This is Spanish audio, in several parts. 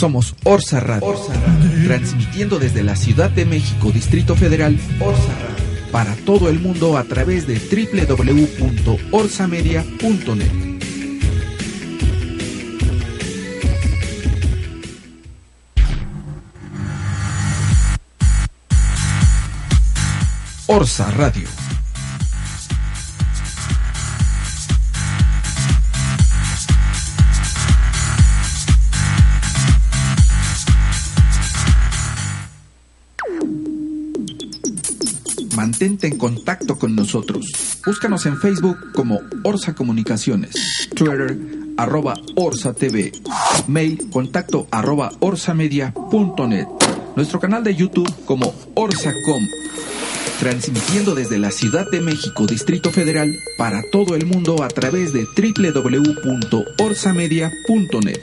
Somos Orsa Radio, transmitiendo desde la Ciudad de México, Distrito Federal, Orsa Radio, para todo el mundo a través de www.orsamedia.net. Orsa Radio. Nosotros. Búscanos en Facebook como Orsa Comunicaciones, Twitter arroba Orsa TV, mail contacto arroba orsamedia.net, nuestro canal de YouTube como Orsacom transmitiendo desde la Ciudad de México, Distrito Federal, para todo el mundo a través de www.orsamedia.net.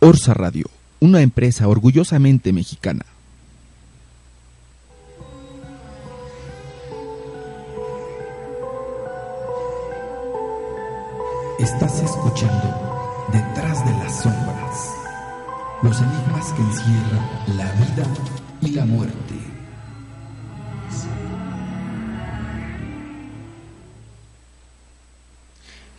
Orsa Radio, una empresa orgullosamente mexicana. Estás escuchando Detrás de las Sombras los enigmas que encierran la vida y la muerte.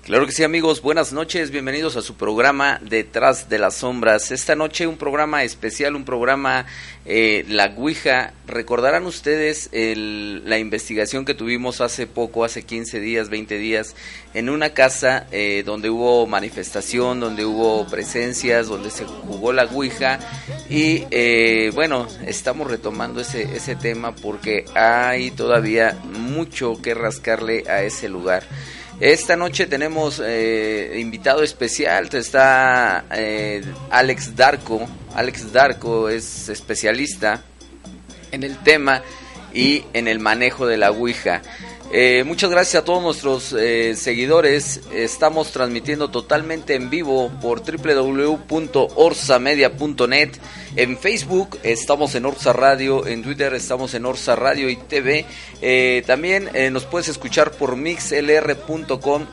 Claro que sí amigos, buenas noches, bienvenidos a su programa Detrás de las Sombras. Esta noche un programa especial, un programa eh, La Ouija. Recordarán ustedes la investigación que tuvimos hace poco, hace 15 días, 20 días, en una casa eh, donde hubo manifestación, donde hubo presencias, donde se jugó la Ouija. Y eh, bueno, estamos retomando ese, ese tema porque hay todavía mucho que rascarle a ese lugar. Esta noche tenemos eh, invitado especial, está eh, Alex Darko. Alex Darko es especialista en el tema y en el manejo de la Ouija. Eh, muchas gracias a todos nuestros seguidores. Estamos transmitiendo totalmente en vivo por www.orsamedia.net. En Facebook estamos en Orsa Radio, en Twitter estamos en Orsa Radio y TV. Eh, también nos puedes escuchar por mixlr.com.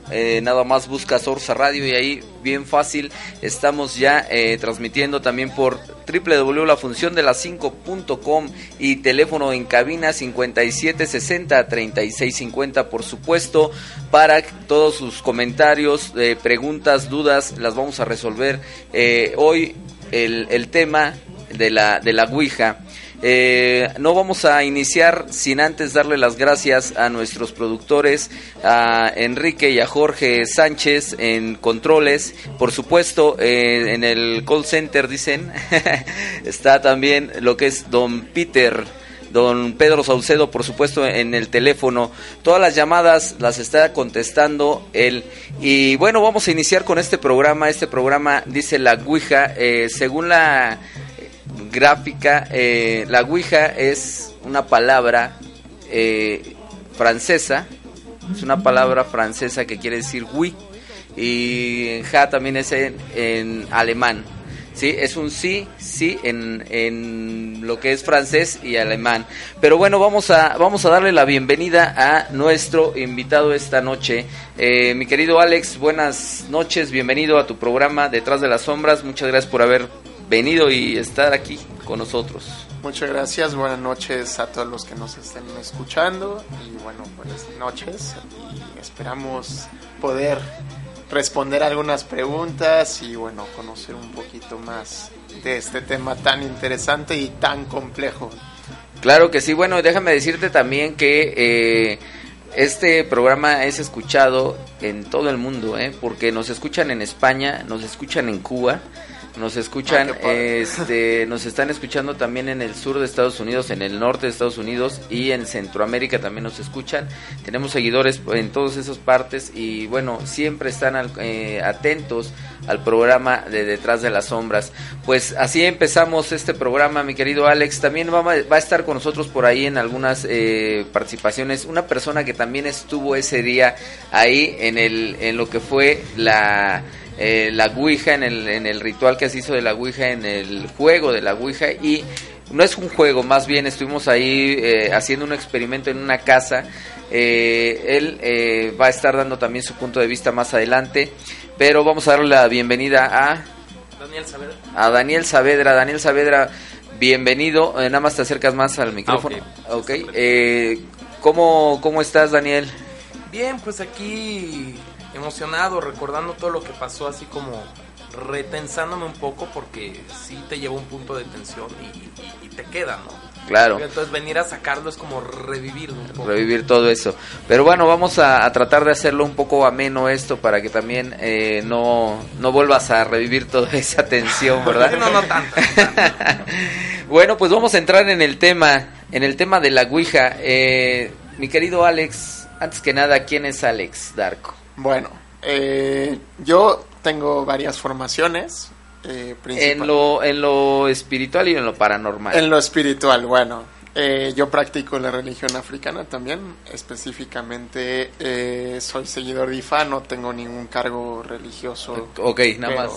nada más buscas Orsa Radio y ahí bien fácil estamos ya transmitiendo también por www.lafunciondelas5.com y teléfono en cabina 5760 3650 por supuesto para todos sus comentarios, eh, preguntas, dudas las vamos a resolver eh, hoy el, tema de la, de la Ouija. Eh, no vamos a iniciar sin antes darle las gracias a nuestros productores, a Enrique y a Jorge Sánchez en controles. Por supuesto, eh, en el call center, dicen, está también lo que es Don Peter. Don Pedro Saucedo, por supuesto, en el teléfono. Todas las llamadas las está contestando él. Y bueno, vamos a iniciar con este programa. Este programa dice la Ouija. Eh, según la gráfica. Eh, la Ouija es una palabra eh, francesa, es una palabra francesa que quiere decir oui y ja también es en, alemán. Sí, es un sí, sí en, en, lo que es francés y alemán. Pero bueno, vamos a, vamos a darle la bienvenida a nuestro invitado esta noche. Eh, mi querido Alex, buenas noches, bienvenido a tu programa Detrás de las Sombras. Muchas gracias por haber venido y estar aquí con nosotros. Muchas gracias, buenas noches a todos los que nos estén escuchando y bueno, buenas noches y esperamos poder responder algunas preguntas y bueno, conocer un poquito más de este tema tan interesante y tan complejo. Claro que sí, bueno, déjame decirte también que eh, este programa es escuchado en todo el mundo, ¿eh? porque nos escuchan en España, nos escuchan en Cuba, nos escuchan, ah, este, nos están escuchando también en el sur de Estados Unidos, en el norte de Estados Unidos y en Centroamérica también nos escuchan. Tenemos seguidores en todas esas partes y bueno, siempre están eh, atentos al programa de Detrás de las Sombras. Pues así empezamos este programa, mi querido Alex. También va, va a estar con nosotros por ahí en algunas eh, participaciones una persona que también estuvo ese día ahí en, el, en lo que fue la eh, la Ouija, en el, en el ritual que se hizo de la Ouija, en el juego de la Ouija y no es un juego, más bien estuvimos ahí eh, haciendo un experimento en una casa. Eh, él eh, va a estar dando también su punto de vista más adelante, pero vamos a darle la bienvenida a Daniel Saavedra. A Daniel Saavedra. Daniel Saavedra, bienvenido. nada más te acercas más al micrófono. Ah, ok. okay. ¿cómo, ¿Cómo estás, Daniel? Bien, pues aquí emocionado, recordando todo lo que pasó, así como retensándome un poco porque sí te lleva un punto de tensión y, te queda, ¿no? Claro. Entonces venir a sacarlo es como revivir un poco. Revivir todo eso. Pero bueno, vamos a, tratar de hacerlo un poco ameno esto para que también eh, no, no vuelvas a revivir toda esa tensión, ¿verdad? no, no tanto. bueno, pues vamos a entrar en el tema, en el tema de la Ouija. Eh, mi querido Alex, antes que nada, ¿quién es Alex Darko? Bueno, eh, yo tengo varias formaciones. Eh, en, lo, en lo espiritual y en lo paranormal. En lo espiritual, bueno. Eh, yo practico la religión africana también. Específicamente eh, soy seguidor de IFA, no tengo ningún cargo religioso. Ok, nada más.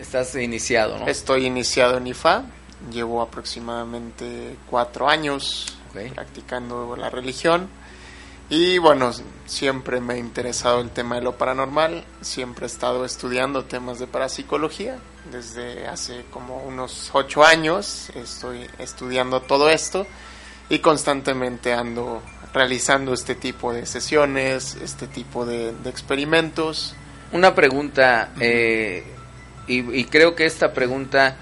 Estás iniciado, ¿no? Estoy iniciado en IFA. Llevo aproximadamente cuatro años practicando la religión. Y bueno, siempre me ha interesado el tema de lo paranormal, siempre he estado estudiando temas de parapsicología, desde hace como unos ocho años estoy estudiando todo esto. Y constantemente ando realizando este tipo de sesiones, este tipo de, experimentos. Una pregunta, eh, y, creo que esta pregunta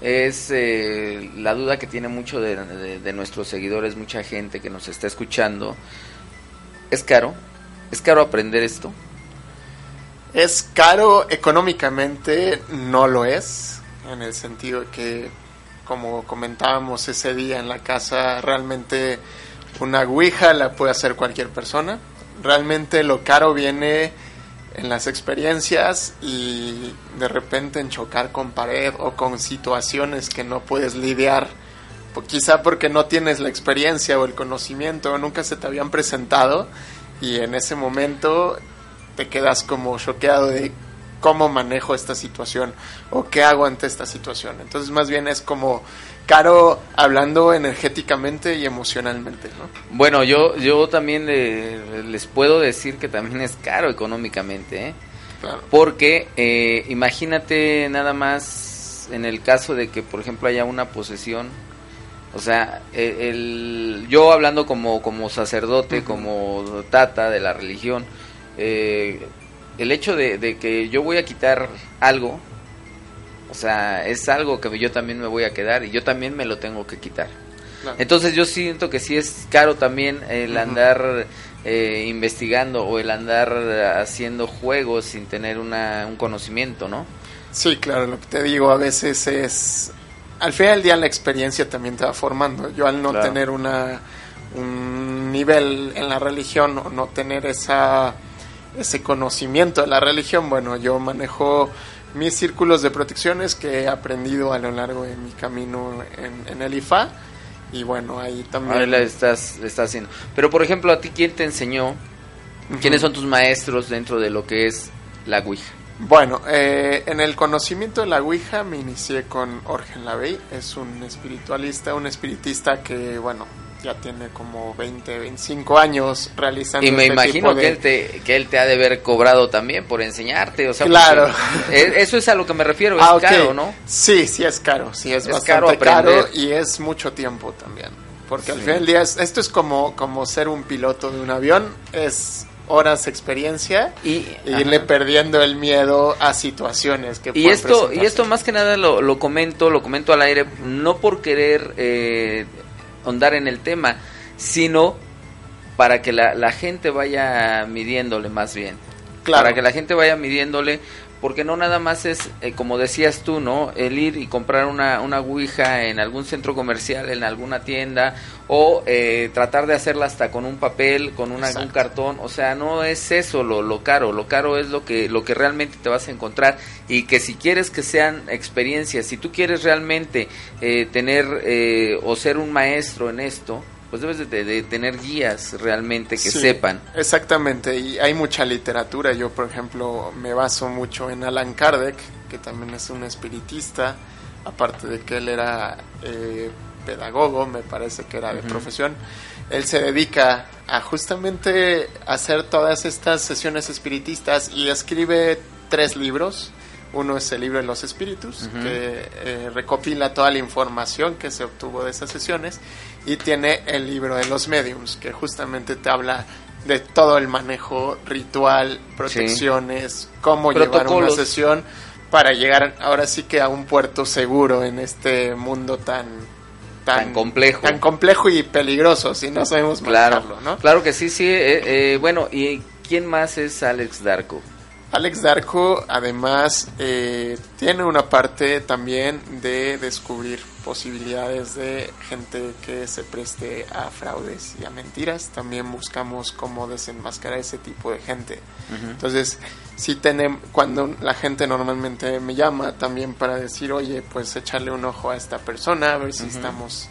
es eh, la duda que tiene mucho de nuestros seguidores, mucha gente que nos está escuchando ¿Es caro? ¿Es caro aprender esto? Es caro económicamente, no lo es, en el sentido que, como comentábamos ese día en la casa, realmente una Ouija la puede hacer cualquier persona. Realmente lo caro viene en las experiencias y de repente en chocar con pared o con situaciones que no puedes lidiar quizá porque no tienes la experiencia o el conocimiento, o nunca se te habían presentado y en ese momento te quedas como choqueado de cómo manejo esta situación o qué hago ante esta situación. Entonces más bien es como caro hablando energéticamente y emocionalmente, ¿no? Bueno, yo yo también les puedo decir que también es caro económicamente, ¿eh? Porque eh, imagínate nada más en el caso de que, por ejemplo, haya una posesión o sea, e, el, yo hablando como, como sacerdote, como tata de la religión, eh, el hecho de, que yo voy a quitar algo, o sea, es algo que yo también me voy a quedar y yo también me lo tengo que quitar. Entonces yo siento que sí es caro también el andar eh, investigando o el andar haciendo juegos sin tener una, un conocimiento, ¿no? Sí, claro, lo que te digo a veces es al final del día la experiencia también te va formando. Yo al no tener una, un nivel en la religión o no tener esa, ese conocimiento de la religión, bueno, yo manejo mis círculos de protecciones que he aprendido a lo largo de mi camino en, el IFA. Y bueno, ahí también... Ahí la estás, estás haciendo. Pero por ejemplo, ¿a ti quién te enseñó? ¿Quiénes son tus maestros dentro de lo que es la Ouija? Bueno, eh, en el conocimiento de la Ouija me inicié con Orgen Lavey, es un espiritualista, un espiritista que, bueno, ya tiene como 20, 25 años realizando Y me este imagino que, él te, que él te ha de haber cobrado también por enseñarte, o sea, claro. eso es a lo que me refiero, es ah, caro, ¿no? Sí, sí es caro, sí es, bastante caro, y es mucho tiempo también. Porque al final del día, esto es como, como ser un piloto de un avión, es horas experiencia y irle perdiendo el miedo a situaciones que y esto y esto más que nada lo, lo, comento lo comento al aire no por querer eh, ahondar en el tema sino para que la, la gente vaya midiéndole más bien. Claro. para que la gente vaya midiéndole porque no nada más es, eh, como decías tú, ¿no? El ir y comprar una, una Ouija en algún centro comercial, en alguna tienda, o eh, tratar de hacerla hasta con un papel, con un cartón, o sea, no es eso lo, lo caro, lo caro es lo que, lo que realmente te vas a encontrar. Y que si quieres que sean experiencias, si tú quieres realmente eh, tener o ser un maestro en esto, pues debes de, tener guías realmente que sepan. Exactamente, y hay mucha literatura. Yo, por ejemplo, me baso mucho en Alan Kardec, que también es un espiritista. aparte de que él era eh, pedagogo, me parece que era de profesión, él se dedica a justamente hacer todas estas sesiones espiritistas y escribe tres libros. Uno es el libro de los espíritus, que eh, recopila toda la información que se obtuvo de esas sesiones, y tiene el libro de los mediums, que justamente te habla de todo el manejo ritual, protecciones, cómo llevar una sesión para llegar ahora sí que a un puerto seguro en este mundo tan tan, complejo tan complejo y peligroso si no sabemos manejarlo, ¿no? Claro que sí, sí. Eh, eh, bueno, ¿y quién más es Alex Darko? Alex Darko además eh, tiene una parte también de descubrir posibilidades de gente que se preste a fraudes y a mentiras. También buscamos cómo desenmascarar ese tipo de gente. Entonces, si tenemos, cuando la gente normalmente me llama también para decir, oye, pues echarle un ojo a esta persona, a ver si estamos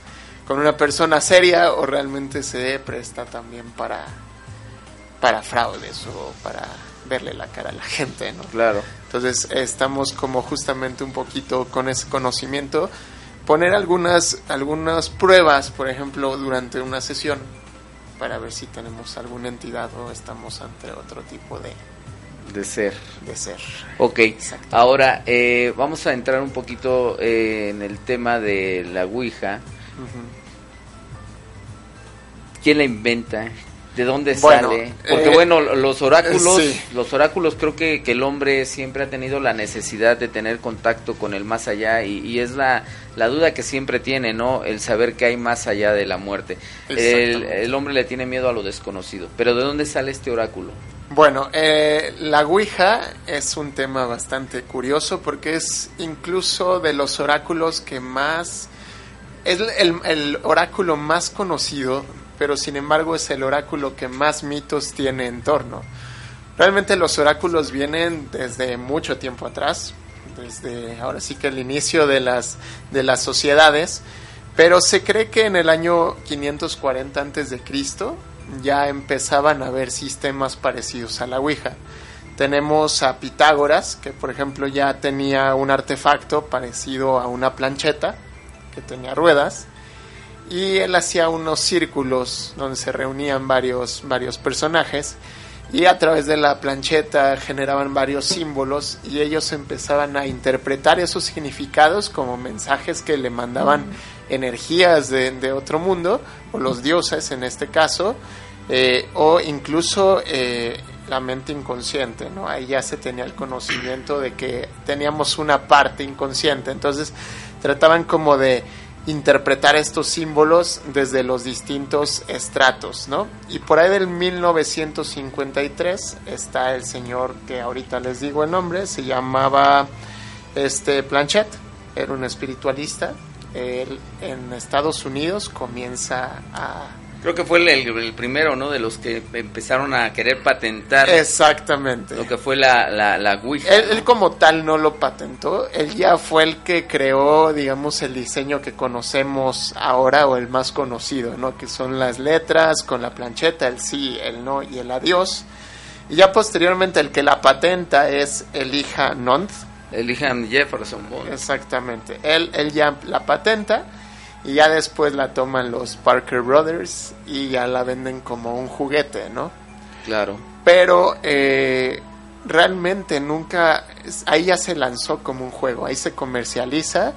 con una persona seria o realmente se presta también para, para fraudes o para verle la cara a la gente, ¿no? Claro. Entonces estamos como justamente un poquito con ese conocimiento, poner algunas, algunas pruebas, por ejemplo, durante una sesión, para ver si tenemos alguna entidad o estamos ante otro tipo de... De ser. De ser. Ok, ahora eh, vamos a entrar un poquito eh, en el tema de la Ouija. ¿Quién la inventa? De dónde sale porque eh, bueno los oráculos los oráculos creo que, que, el hombre siempre ha tenido la necesidad de tener contacto con el más allá y, es la, la, duda que siempre tiene no el saber que hay más allá de la muerte. El, el, hombre le tiene miedo a lo desconocido. Pero de dónde sale este oráculo bueno eh, la ouija es un tema bastante curioso porque es incluso de los oráculos que más es el, el oráculo más conocido pero sin embargo es el oráculo que más mitos tiene en torno. Realmente los oráculos vienen desde mucho tiempo atrás, desde ahora sí que el inicio de las, de las sociedades, pero se cree que en el año 540 antes de Cristo ya empezaban a haber sistemas parecidos a la Ouija. Tenemos a Pitágoras, que por ejemplo ya tenía un artefacto parecido a una plancheta, que tenía ruedas, y él hacía unos círculos donde se reunían varios, varios personajes y a través de la plancheta generaban varios símbolos y ellos empezaban a interpretar esos significados como mensajes que le mandaban energías de, otro mundo, o los dioses en este caso, eh, o incluso eh, la mente inconsciente, ¿no? Ahí ya se tenía el conocimiento de que teníamos una parte inconsciente, entonces trataban como de interpretar estos símbolos desde los distintos estratos, ¿no? Y por ahí del 1953 está el señor que ahorita les digo el nombre, se llamaba este Planchet, era un espiritualista. Él en Estados Unidos comienza a Creo que fue el, primero, ¿no? De los que empezaron a querer patentar. Exactamente. Lo que fue la, la, la Ouija. Él, como tal no lo patentó. Él ya fue el que creó, digamos, el diseño que conocemos ahora o el más conocido, ¿no? Que son las letras con la plancheta, el sí, el no y el adiós. Y ya posteriormente el que la patenta es Elijah Nonth. Elijah Jefferson Bond. Exactamente. Él, él ya la patenta y ya después la toman los Parker Brothers y ya la venden como un juguete, ¿no? Claro. Pero eh, realmente nunca, ahí ya se lanzó como un juego, ahí se comercializa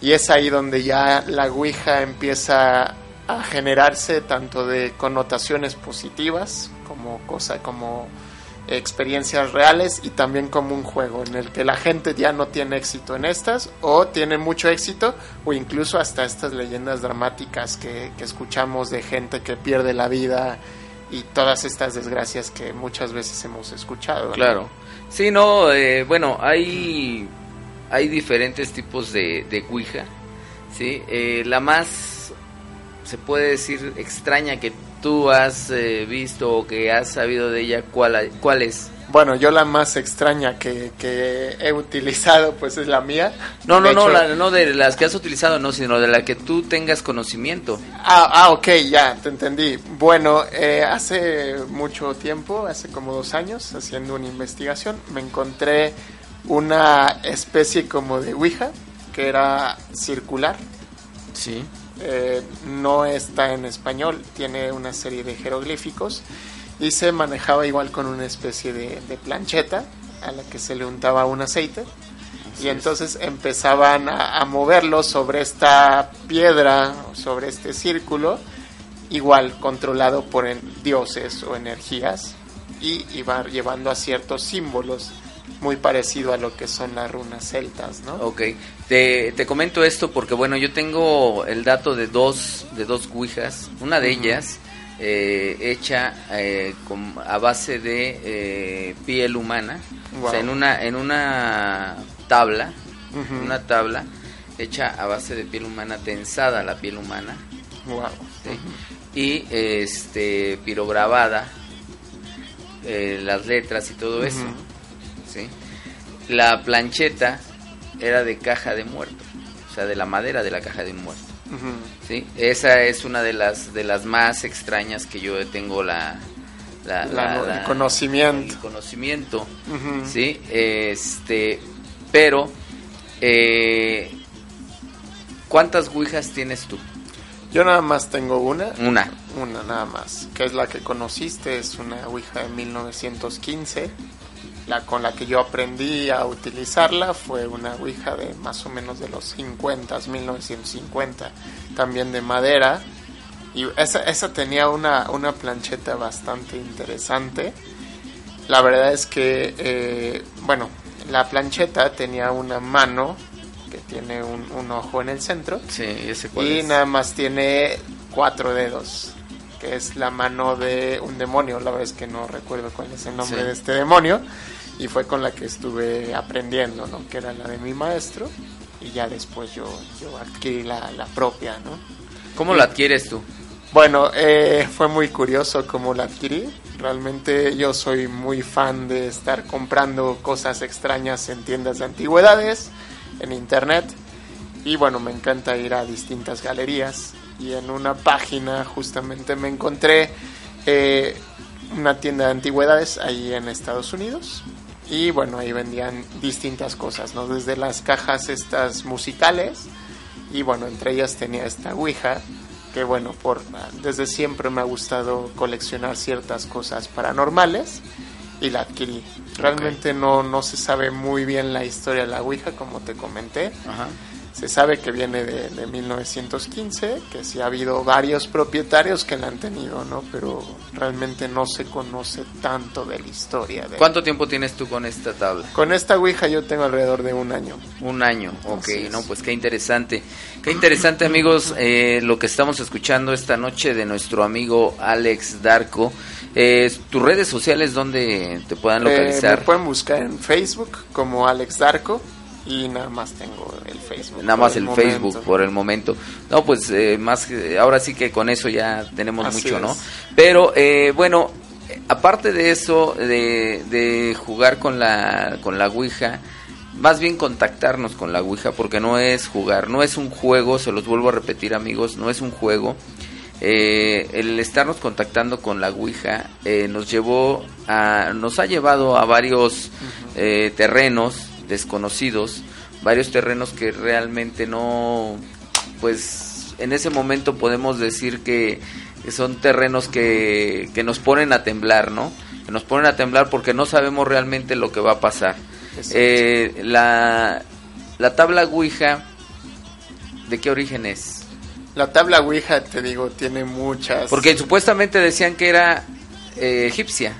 y es ahí donde ya la Ouija empieza a generarse tanto de connotaciones positivas como cosa como experiencias reales y también como un juego en el que la gente ya no tiene éxito en estas o tiene mucho éxito o incluso hasta estas leyendas dramáticas que, escuchamos de gente que pierde la vida y todas estas desgracias que muchas veces hemos escuchado. Claro. Sí, no, eh, bueno, hay, hay diferentes tipos de, de Ouija. ¿sí? Eh, la más, se puede decir, extraña que tú has eh, visto o que has sabido de ella, ¿cuál, cuál es? Bueno, yo la más extraña que, he utilizado pues es la mía. No, no, no, no de las que has utilizado, no, sino de la que tú tengas conocimiento. Ah, ah ok, ya, te entendí. Bueno, eh, hace mucho tiempo, hace como dos años, haciendo una investigación, me encontré una especie como de Ouija, que era circular. Sí. Eh, no está en español, tiene una serie de jeroglíficos y se manejaba igual con una especie de, de plancheta a la que se le untaba un aceite. Y entonces empezaban a, a moverlo sobre esta piedra, sobre este círculo, igual controlado por en- dioses o energías y iba llevando a ciertos símbolos muy parecido a lo que son las runas celtas, ¿no? Ok, te, te comento esto porque bueno, yo tengo el dato de dos, de dos ouijas, una de ellas eh, hecha eh, con- a base de eh, piel humana, o sea, Wow. en una, en una tabla, una tabla hecha a base de piel humana, tensada la piel humana, Wow. ¿sí? y este pirograbada eh, las letras y todo eso. La plancheta era de caja de muerto o sea de la madera de la caja de muerto. ¿sí? esa es una de las de las más extrañas que yo tengo la la- La- la- el conocimiento. el conocimiento sí este pero eh, cuántas ouijas tienes tú Yo nada más tengo una, una una nada más, que es la que conociste, es una Ouija de 1915. La con la que yo aprendí a utilizarla fue una Ouija de más o menos de los 50, 1950, también de madera. Y esa, esa tenía una, una plancheta bastante interesante. La verdad es que, eh, bueno, la plancheta tenía una mano que tiene un, un ojo en el centro sí ese cuál y es. nada más tiene cuatro dedos, que es la mano de un demonio. La verdad es que no recuerdo cuál es el nombre Sí. de este demonio. Y fue con la que estuve aprendiendo, ¿no? Que era la de mi maestro. Y ya después yo, yo adquirí la, la propia, ¿no? ¿Cómo lo adquieres tú? Bueno, eh, fue muy curioso cómo la adquirí. Realmente yo soy muy fan de estar comprando cosas extrañas en tiendas de antigüedades, en internet. Y bueno, me encanta ir a distintas galerías. Y en una página justamente me encontré eh, una tienda de antigüedades ahí en Estados Unidos. Y bueno, ahí vendían distintas cosas, ¿no? Desde las cajas estas musicales. Y bueno, entre ellas tenía esta Ouija que bueno, por desde siempre me ha gustado coleccionar ciertas cosas paranormales y la adquirí. Realmente no, no se sabe muy bien la historia de la Ouija, como te comenté. Ajá. Se sabe que viene de, de 1915, que sí ha habido varios propietarios que la han tenido, ¿no? Pero realmente no se conoce tanto de la historia. De... ¿Cuánto tiempo tienes tú con esta tabla? Con esta Ouija yo tengo alrededor de un año. Un año, ok, no, pues qué interesante. Qué interesante amigos eh, lo que estamos escuchando esta noche de nuestro amigo Alex Darko. Eh, ¿Tus redes sociales dónde te puedan Eh, localizar? me pueden buscar en Facebook como Alex Darko y nada más tengo el Facebook. Nada más el. Facebook por el momento. No, pues eh, más que- ahora sí que con eso ya tenemos Así mucho, ¿no? Pero eh, bueno, aparte de eso, de, de jugar con la, con la Ouija, más bien contactarnos con la Ouija, porque no es jugar, no es un juego, se los vuelvo a repetir amigos, no es un juego. Eh, el estarnos contactando con la Ouija eh, nos llevó a, nos ha llevado a varios eh, terrenos desconocidos, varios terrenos que realmente no, pues en ese momento podemos decir que son terrenos que, que nos ponen a temblar, ¿no? Que nos ponen a temblar porque no sabemos realmente lo que va a pasar. Eh, la, la tabla Ouija, ¿de qué origen es? La tabla Ouija, te digo, tiene muchas. Porque supuestamente decían que era eh, egipcia.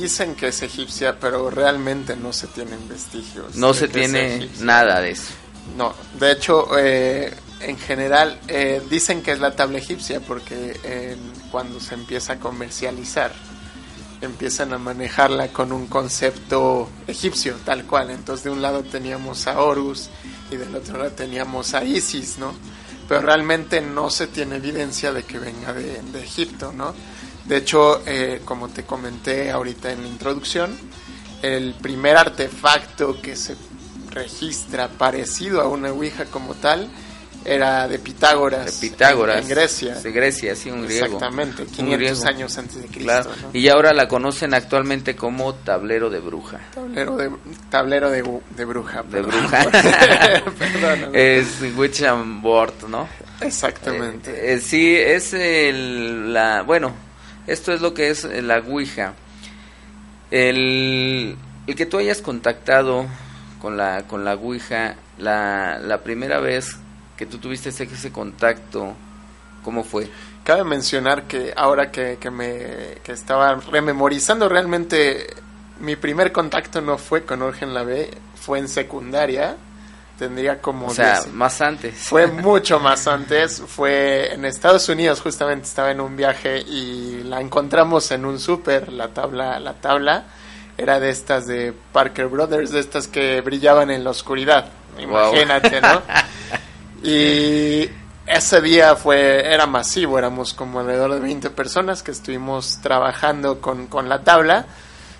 Dicen que es egipcia, pero realmente no se tienen vestigios. No se tiene nada de eso. No, de hecho, eh, en general eh, dicen que es la tabla egipcia porque eh, cuando se empieza a comercializar empiezan a manejarla con un concepto egipcio, tal cual. Entonces de un lado teníamos a Horus y del otro lado teníamos a Isis, ¿no? Pero realmente no se tiene evidencia de que venga de, de Egipto, ¿no? De hecho, eh, como te comenté ahorita en la introducción, el primer artefacto que se registra parecido a una Ouija como tal era de Pitágoras. De Pitágoras. En, Grecia. De Grecia, sí, un griego. Exactamente, Un 500 griego. años antes de Cristo. Claro. ¿no? Y ahora la conocen actualmente como tablero de bruja. Tablero de, tablero de, bruja. De perdón. bruja. Perdóname. es Witch and Board, ¿no? Exactamente. Eh, eh, sí, es el, la, bueno, esto es lo que es eh, la Ouija. El, que tú hayas contactado con la, con la Ouija, la, la primera vez que tú tuviste ese, ese contacto, ¿cómo fue? Cabe mencionar que ahora que, que me que estaba rememorizando realmente mi primer contacto no fue con Orgen la B, fue en secundaria. Tendría como O sea, 10 más antes. Fue mucho más antes, fue en Estados Unidos, justamente estaba en un viaje y la encontramos en un súper, la tabla, la tabla era de estas de Parker Brothers, de estas que brillaban en la oscuridad, Wow. imagínate, ¿no? Y ese día fue, era masivo, éramos como alrededor de 20 personas que estuvimos trabajando con, con la tabla.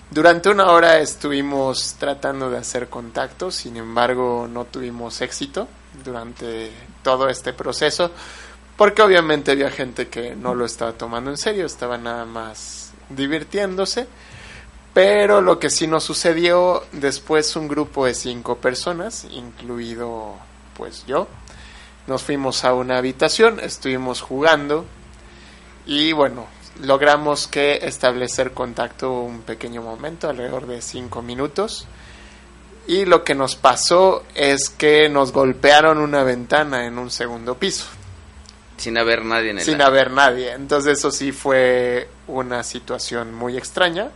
Durante una hora estuvimos tratando de hacer contacto, sin embargo no tuvimos éxito durante todo este proceso, porque obviamente había gente que no lo estaba tomando en serio, estaba nada más divirtiéndose. Pero lo que sí nos sucedió después un grupo de cinco personas, incluido pues yo, nos fuimos a una habitación, estuvimos jugando y bueno, logramos que establecer contacto un pequeño momento, alrededor de cinco minutos. Y lo que nos pasó es que nos golpearon una ventana en un segundo piso, Sin haber nadie en el sin haber nadie. Entonces eso sí fue una situación muy extraña.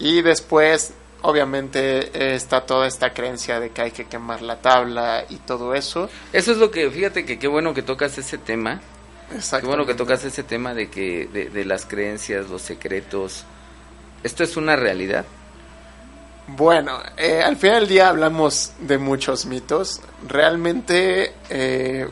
Y después, obviamente, está toda esta creencia de que hay que quemar la tabla y todo eso. Eso es lo que, fíjate que qué bueno que tocas ese tema. Qué bueno que tocas ese tema de que de, de las creencias, los secretos. ¿Esto es una realidad? Bueno, eh, al final del día hablamos de muchos mitos. Realmente eh,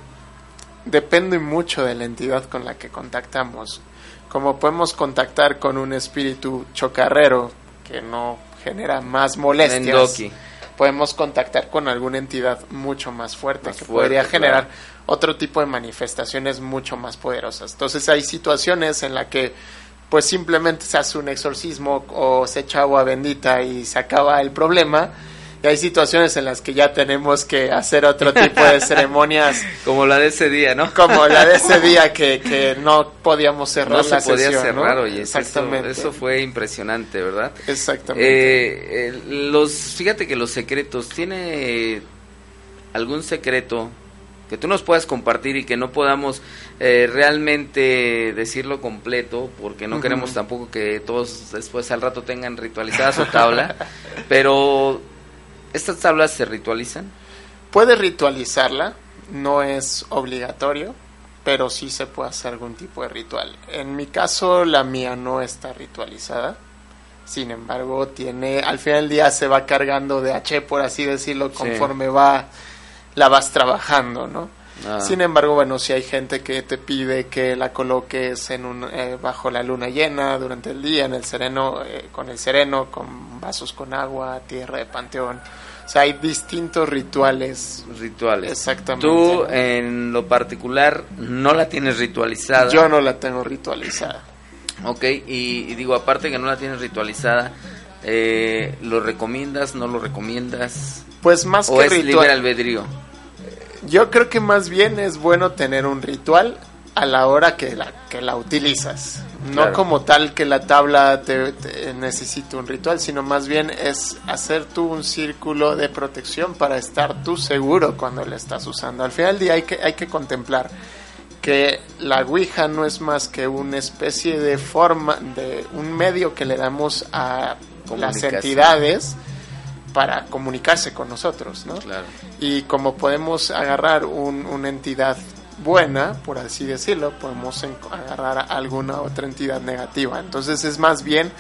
depende mucho de la entidad con la que contactamos. Como podemos contactar con un espíritu chocarrero que no genera más molestias, Mendoki. podemos contactar con alguna entidad mucho más fuerte Más que fuerte, podría generar claro. Otro tipo de manifestaciones mucho más poderosas. Entonces hay situaciones en las que pues simplemente se hace un exorcismo o se echa agua bendita y se acaba el problema. Y hay situaciones en las que ya tenemos que hacer otro tipo de ceremonias, Como la de ese día, ¿no? como la de ese día que, que no podíamos cerrar no se la podía sesión, cerrar, ¿no? oye. Eso, Exactamente. eso fue impresionante, ¿verdad? Exactamente. Eh, eh, los, fíjate que los secretos, ¿tiene algún secreto que tú nos puedas compartir y que no podamos eh, realmente decirlo completo, porque no queremos tampoco que todos después al rato tengan ritualizada su tabla, pero ¿estas tablas se ritualizan? Puede ritualizarla, no es obligatorio, pero sí se puede hacer algún tipo de ritual. En mi caso, la mía no está ritualizada. Sin embargo, tiene, al final del día se va cargando de H, por así decirlo, Sí. conforme va, la vas trabajando, ¿no? Ah. Sin embargo, bueno, si hay gente que te pide que la coloques en un, eh, bajo la luna llena durante el día, en el sereno, eh, con el sereno, con vasos con agua, tierra de panteón. O sea, hay distintos rituales. Rituales. Exactamente. Tú, en lo particular, no la tienes ritualizada. Yo no la tengo ritualizada. Ok, y, y digo, aparte que no la tienes ritualizada, eh, ¿lo recomiendas, no lo recomiendas? Pues más ¿O que es libre ritual. albedrío? Yo creo que más bien es bueno tener un ritual a la hora que la, que la utilizas. No Claro. como tal que la tabla te, te necesite un ritual, sino más bien es hacer tú un círculo de protección para estar tú seguro cuando la estás usando. Al final del día hay que, hay que contemplar que la Ouija no es más que una especie de forma, de un medio que le damos a las entidades para comunicarse con nosotros, ¿no? Claro. Y como podemos agarrar un- una entidad buena, por así decirlo, podemos agarrar a alguna otra entidad negativa. Entonces es más bien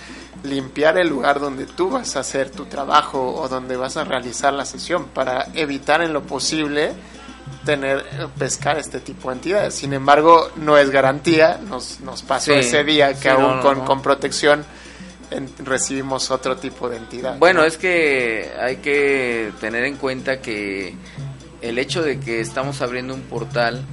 limpiar el lugar donde tú vas a hacer tu trabajo o donde vas a realizar la sesión para evitar en lo posible tener pescar este tipo de entidades. Sin embargo, no es garantía, nos, nos pasó Sí, ese día que sí, aún no, no, con, no. con protección en- recibimos otro tipo de entidad. Bueno, ¿no? es que hay que tener en cuenta que el hecho de que estamos abriendo un portal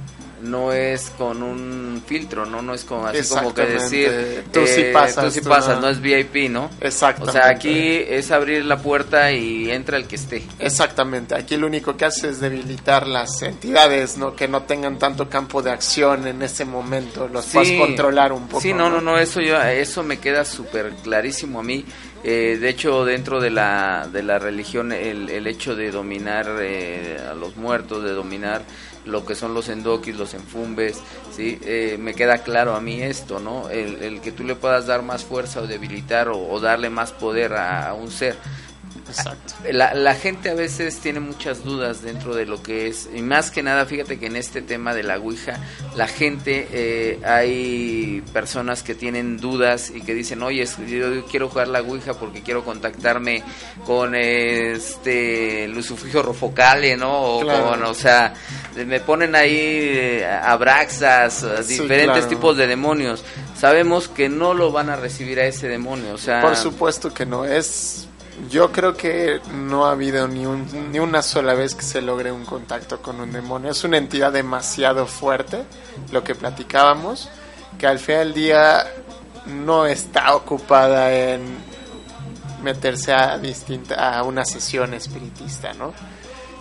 no es con un filtro, no no es como así como que decir tú sí eh, pasas, tú sí pasas, no. no es VIP, ¿no? Exactamente. O sea, aquí es abrir la puerta y entra el que esté. Exactamente, aquí lo único que hace es debilitar las entidades, ¿no? Que no tengan tanto campo de acción en ese momento, los puedas controlar un poco. Sí, no, no, no, eso yo, eso me queda súper clarísimo a mí. Eh, de hecho, dentro de la, de la religión, el, el hecho de dominar eh, a los muertos, de dominar lo que son los endoquis, los enfumbes, ¿sí? Eh, me queda claro a mí esto, ¿no? El, el que tú le puedas dar más fuerza o debilitar o, darle más poder a un ser. Exacto. La, la gente a veces tiene muchas dudas dentro de lo que es, y más que nada, fíjate que en este tema de la Ouija, la gente, eh, hay personas que tienen dudas y que dicen, oye, yo quiero jugar la Ouija porque quiero contactarme con este Lucifugio Rofocale, ¿no? O Claro. con, o sea, me ponen ahí eh, abraxas, Sí, diferentes claro. tipos de demonios. Sabemos que no lo van a recibir a ese demonio, o sea... Por supuesto que no es. Yo creo que no ha habido ni, un, ni una sola vez que se logre un contacto con un demonio. Es una entidad demasiado fuerte, lo que platicábamos, que al final del día no está ocupada en meterse a distinta a una sesión espiritista, ¿no?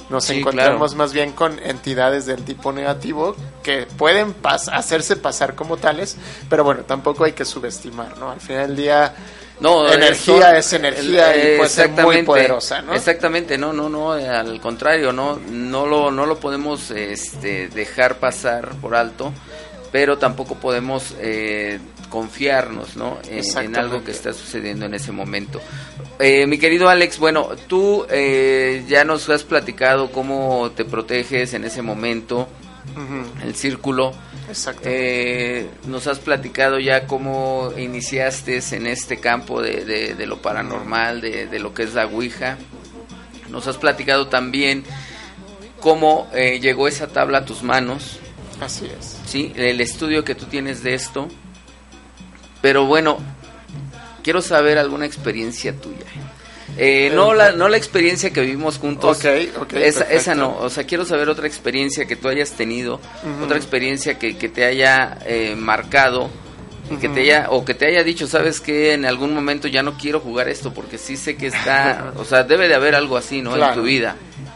Nos Sí, encontramos claro. más bien con entidades del tipo negativo que pueden pas- hacerse pasar como tales, pero bueno, tampoco hay que subestimar, ¿no? Al final del día No, Energía son- es energía y puede ser muy poderosa, ¿no? Exactamente, no, no, no, eh, al contrario, no, no lo, no lo podemos este, dejar pasar por alto, pero tampoco podemos eh, confiarnos, ¿no? En, algo que está sucediendo en ese momento. Eh, mi querido Alex, bueno, tú eh, ya nos has platicado cómo te proteges en ese momento, El círculo. Exacto. Eh, nos has platicado ya cómo iniciaste en este campo de, de- de lo paranormal, de, de lo que es la Ouija. Nos has platicado también cómo eh, llegó esa tabla a tus manos, Así es. ¿sí? el estudio que tú tienes de esto. Pero bueno, quiero saber alguna experiencia tuya. Eh, no, la, no la experiencia que vivimos juntos. Ok, ok, esa, no. O sea, quiero saber otra experiencia que tú hayas tenido. Otra experiencia que, que te haya eh, marcado. Que te haya, o que te haya dicho, sabes que en algún momento ya no quiero jugar esto porque sí sé que está, o sea, debe de haber algo así, ¿no? En tu vida.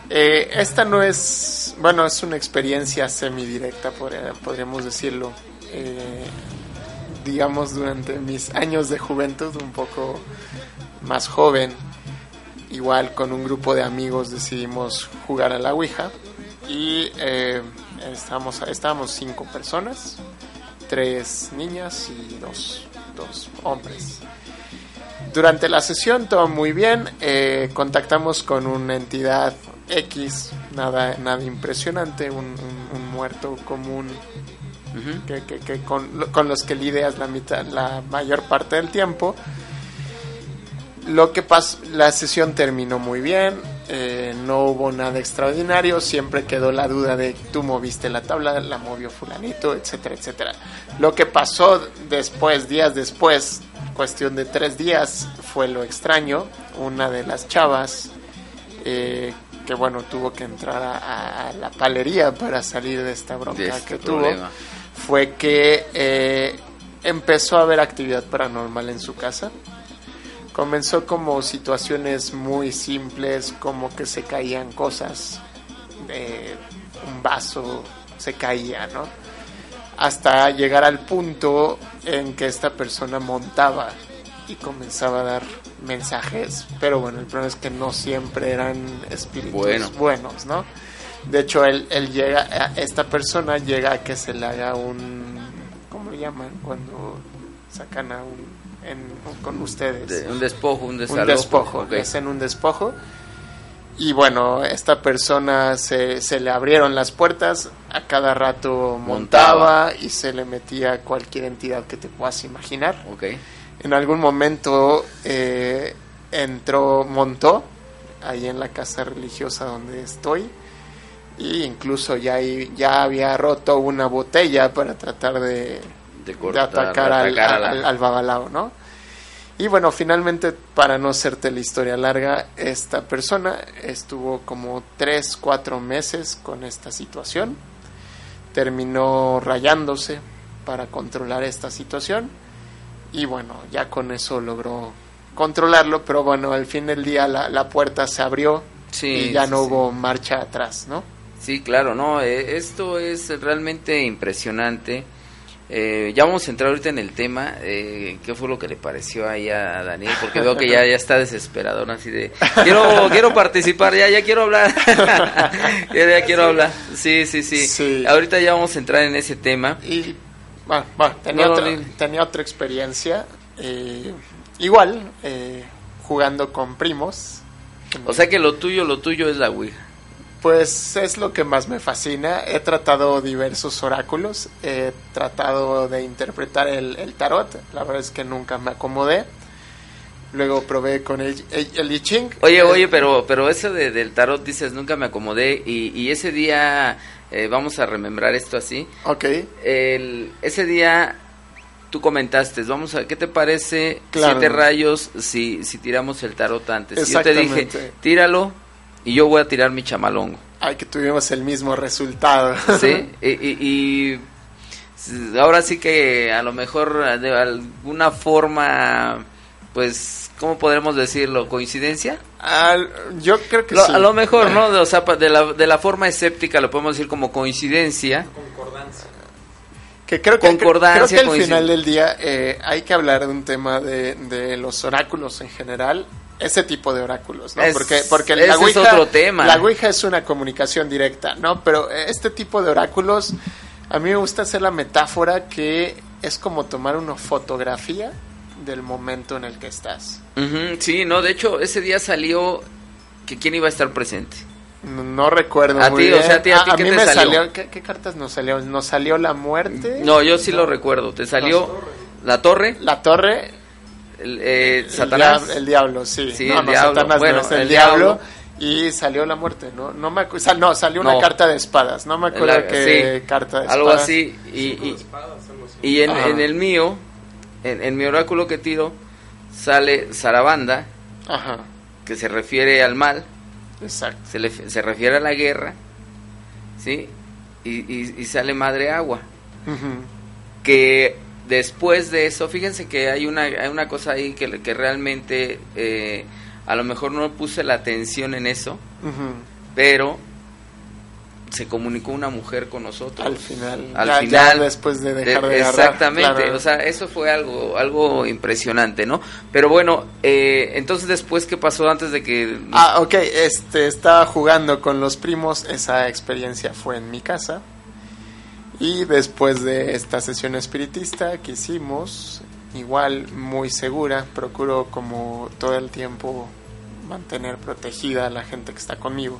Eh, esta no es, bueno, es una experiencia semidirecta, podría- podríamos decirlo. Eh, digamos, durante mis años de juventud, un poco más joven, igual con un grupo de amigos decidimos jugar a la Ouija y eh, estábamos, estábamos cinco personas, tres niñas y dos, dos hombres. Durante la sesión todo muy bien, eh, contactamos con una entidad X, nada, nada impresionante, un, un- un muerto común que, que- que con, con los que lidias la, mitad, la mayor parte del tiempo. Lo que pasó, la sesión terminó muy bien, eh, no hubo nada extraordinario, siempre quedó la duda de tú moviste la tabla, la movió fulanito, etcétera, etcétera. Lo que pasó después, días después, cuestión de tres días, fue lo extraño. Una de las chavas, eh, que bueno, tuvo que entrar a, a la palería para salir de esta bronca De este que tuvo fue que eh, empezó a haber actividad paranormal en su casa. Comenzó como situaciones muy simples, como que se caían cosas, eh, un vaso se caía, ¿no? Hasta llegar al punto en que esta persona montaba y comenzaba a dar mensajes, pero bueno, el problema es que no siempre eran espíritus Bueno. buenos, ¿no? De hecho, él, él llega, a- esta persona llega a que se le haga un, ¿cómo le llaman? Cuando sacan a un, en- con ustedes. De- un despojo, un un desalojo. despojo, le hacen un despojo. Y bueno, esta persona se, se le abrieron las puertas, a cada rato montaba, Montaba. y se le metía cualquier entidad que te puedas imaginar. En algún momento eh, entró, montó ahí en la casa religiosa donde estoy. Y incluso ya, ahí- ya había roto una botella para tratar de, De atacar, al, atacar al- al babalao, ¿no? Y bueno, finalmente, para no hacerte la historia larga, esta persona estuvo como 3, 4 meses con esta situación. Terminó rayándose para controlar esta situación. Y bueno, ya con eso logró controlarlo, pero bueno, al fin del día la, la puerta se abrió Sí, y ya no sí. hubo marcha atrás, ¿no? Sí, claro, no, eh, esto es realmente impresionante. Eh, ya vamos a entrar ahorita en el tema. Eh, ¿Qué fue lo que le pareció ahí a Daniel? Porque veo que ya, ya está desesperado, ¿no? Así de, quiero, quiero participar, ya, ya quiero hablar. ya, ya quiero hablar. Sí, sí, sí, Sí. Ahorita ya vamos a entrar en ese tema. Y bueno, bueno, tenía, No, otra, tenía otra experiencia. eh, igual, eh, jugando con primos. O sea que lo tuyo, lo tuyo es la Ouija. Pues es lo que más me fascina. He tratado diversos oráculos. He tratado de interpretar el, el tarot. La verdad es que nunca me acomodé. Luego probé con el, el, el I Ching. Oye, Eh, oye, pero, pero eso de, del tarot dices, nunca me acomodé. Y, y ese día, eh, vamos a remembrar esto así. Ok, El, ese día tú comentaste, vamos a, ¿qué te parece Claro. siete rayos si, si tiramos el tarot antes? Y yo te dije, Exactamente. tíralo y yo voy a tirar mi chamalongo. ay, que tuvimos el mismo resultado. ¿Sí? y, y- y s- ahora sí que a lo mejor de alguna forma, pues, ¿cómo podremos decirlo? ¿Coincidencia? Al- yo creo que Lo- sí. A lo mejor, ¿no? O sea, pa- de la, de la forma escéptica lo podemos decir como coincidencia. Concordancia. Que creo que, Concordancia, creo que al final del día eh, hay que hablar de un tema de, de los oráculos en general, ese tipo de oráculos, ¿no? Es- porque porque la es Ouija, otro tema. La Ouija es una comunicación directa, ¿no? Pero este tipo de oráculos, a mí me gusta hacer la metáfora que es como tomar una fotografía del momento en el que estás. Sí, no, de hecho, ese día salió que quién iba a estar presente. No, no recuerdo A muy ti, o bien. sea, a ti- a ti, ¿qué mí te me salió? salió, ¿qué, qué cartas nos salió? Nos salió la muerte, No, yo sí lo recuerdo. Te salió la torre, la torre, eh, El Satanás. El, diablo, sí. Sí, no, el no, diablo. Satanás no, Bueno, es el, el diablo. diablo. Y salió la muerte, ¿no? No, me acu- sal- no salió una No. carta de espadas. No me acuerdo la- qué sí, carta de algo espadas. así. Y, y, Espadas, algo así. y en, Ajá. en el mío, en, en mi oráculo que tiro, sale Sarabanda, Ajá, que se refiere al mal, exacto. se, le- se refiere a la guerra, ¿sí? Y, y- y sale Madre Agua. Que después de eso, fíjense que hay una, hay una cosa ahí que, que realmente eh, a lo mejor no puse la atención en eso, pero se comunicó una mujer con nosotros. Al final. Al ya, final. ya después de dejar de, agarrar, Exactamente, claro. o sea, eso fue algo, algo impresionante, ¿no? Pero bueno, eh, entonces después, ¿qué pasó antes de que... Ah, ok, este, estaba jugando con los primos, esa experiencia fue en mi casa. Y después de esta sesión espiritista que hicimos, igual muy segura, procuro como todo el tiempo mantener protegida a la gente que está conmigo.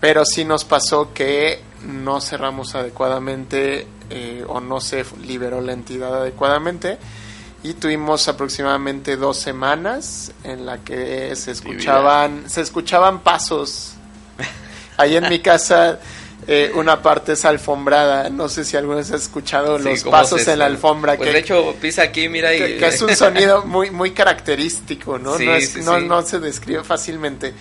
Pero sí nos pasó que no cerramos adecuadamente eh, o no se liberó la entidad adecuadamente. Y tuvimos aproximadamente dos semanas en la que se escuchaban se escuchaban pasos. Ahí en mi casa eh, una parte es alfombrada. No sé si alguna vez has escuchado Sí, los pasos en la alfombra Pues que, de hecho, pisa aquí, mira y... que, que es un sonido muy muy característico no Sí, no, es- sí, no, se describe fácilmente.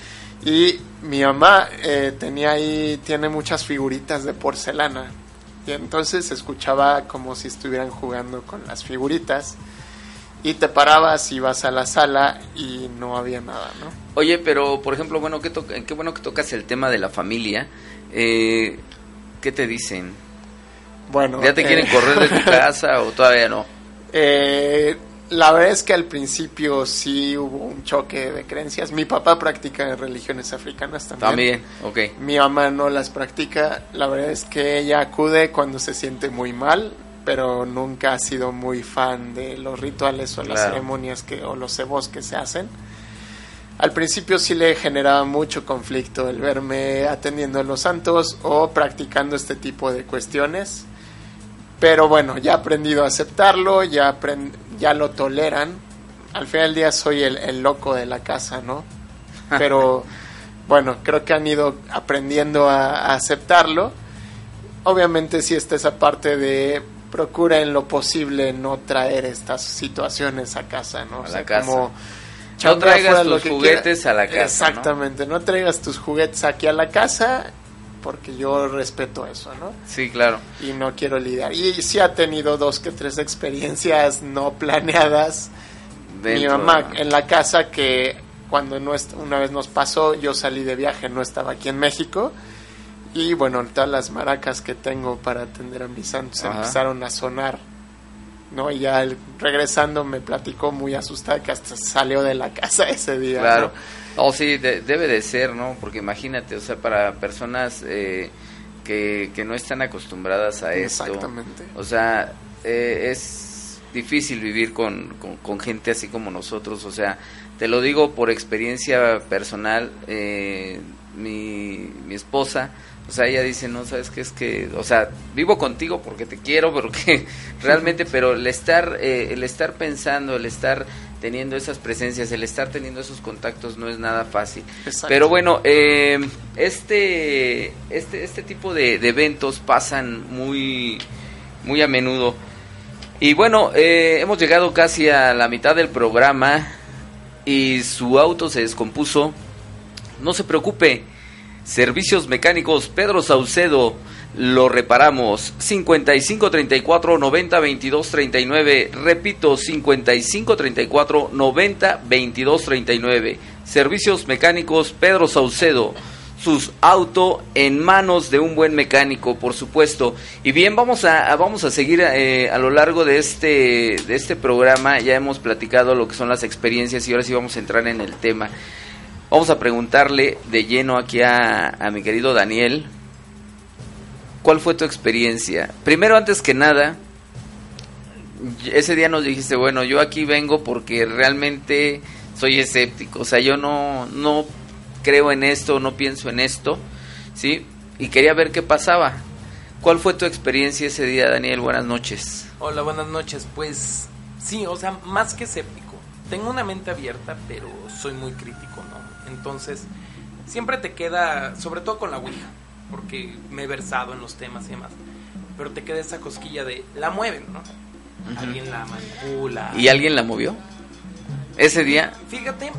Y mi mamá eh, tenía ahí tiene muchas figuritas de porcelana. Y entonces se escuchaba como si estuvieran jugando con las figuritas. Y te parabas ibas a la sala y no había nada no Oye, pero por ejemplo, bueno, qué bueno que tocas el tema de la familia. Eh, ¿Qué te dicen? bueno ¿Ya te eh, quieren correr de tu casa o todavía no? Eh, la verdad es que al principio sí hubo un choque de creencias. Mi papá practica religiones africanas también. También, ok. Mi mamá no las practica. La verdad es que ella acude cuando se siente muy mal, pero nunca ha sido muy fan de los rituales o las ceremonias que, o los cebos que se hacen. Al principio sí le generaba mucho conflicto el verme atendiendo a los santos o practicando este tipo de cuestiones. Pero bueno, ya he aprendido a aceptarlo, ya, ya lo toleran. Al final del día soy el, el loco de la casa, ¿no? Pero bueno, creo que han ido aprendiendo a, a aceptarlo. Obviamente sí está esa parte de procura en lo posible no traer estas situaciones a casa, ¿no? A la casa. No traigas tus juguetes a la casa. Exactamente, ¿no? traigas tus juguetes aquí a la casa porque yo respeto eso, ¿no? Sí, claro. Y no quiero lidiar. Y sí ha tenido dos que tres experiencias no planeadas. Mi mamá ¿no? en la casa que cuando no una vez nos pasó, yo salí de viaje, no estaba aquí en México. Y bueno, todas las maracas que tengo para atender a mis santos Ajá. empezaron a sonar. ¿No? Y ya él, regresando me platicó muy asustada que hasta salió de la casa ese día. Claro. ¿no? Oh, sí, de- debe de ser, ¿no? Porque imagínate, o sea, para personas eh, que, que no están acostumbradas a esto. Exactamente. O sea, eh, es difícil vivir con, con, con gente así como nosotros. O sea, te lo digo por experiencia personal. eh, mi, mi esposa, o sea, ella dice, no, sabes qué es que, o sea, vivo contigo porque te quiero, porque realmente, pero el estar, eh, el estar pensando, el estar teniendo esas presencias, el estar teniendo esos contactos no es nada fácil. Exacto. Pero bueno, eh, este, este, este tipo de, de eventos pasan muy, muy a menudo. Y bueno, eh, hemos llegado casi a la mitad del programa y su auto se descompuso. No se preocupe, Servicios Mecánicos Pedro Saucedo. Lo reparamos. 55 34 90 22 39 repito 55 34 90 22 39 Servicios Mecánicos Pedro Saucedo. Sus auto en manos de un buen mecánico por supuesto. Y bien vamos a, vamos a seguir eh, a lo largo de este de este programa. Ya hemos platicado lo que son las experiencias y ahora sí vamos a entrar en el tema Vamos a preguntarle de lleno aquí a, mi querido Daniel, ¿cuál fue tu experiencia? Primero, antes que nada, ese día nos dijiste, bueno, yo aquí vengo porque realmente soy escéptico, o sea, yo no, no creo en esto, no pienso en esto, ¿sí? Y quería ver qué pasaba. ¿Cuál fue tu experiencia ese día, Daniel? Buenas noches. Hola, buenas noches. Pues sí, o sea, más que escéptico. Tengo una mente abierta, pero soy muy crítico. Entonces, siempre te queda, sobre todo con la Ouija, porque me he versado en los temas y demás, pero te queda esa cosquilla de, la mueven, ¿no? Alguien la manipula. ¿Y alguien la movió? Ese día, Fíjate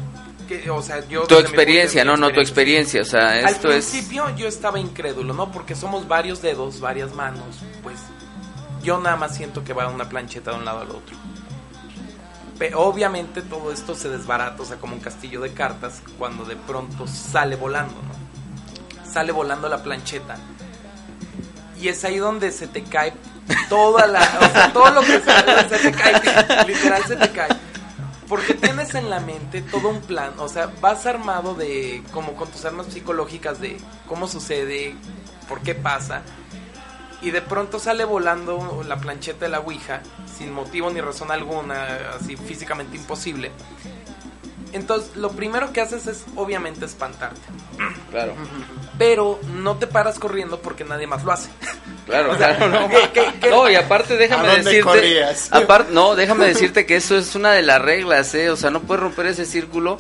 que, o sea, yo... tu experiencia, no, no tu experiencia, o sea, Al esto es... principio yo estaba incrédulo, ¿no? Porque somos varios dedos, varias manos, pues yo nada más siento que va una plancheta de un lado al otro. Obviamente todo esto se desbarata, o sea, como un castillo de cartas, cuando de pronto sale volando, ¿no? Sale volando la plancheta. Y es ahí donde se te cae toda la... O sea, todo lo que se, se te cae, literal se te cae. Porque tienes en la mente todo un plan, o sea, vas armado de, como con tus armas psicológicas de cómo sucede, por qué pasa, y de pronto sale volando la plancheta de la Ouija, sin motivo ni razón alguna, así físicamente imposible. Entonces, lo primero que haces es, obviamente, espantarte. Claro. Pero no te paras corriendo porque nadie más lo hace. Claro, O sea, claro, no. ¿qué- qué- qué- No, y aparte déjame ¿A dónde decirte, aparte, no, déjame decirte que eso es una de las reglas, eh, o sea, no puedes romper ese círculo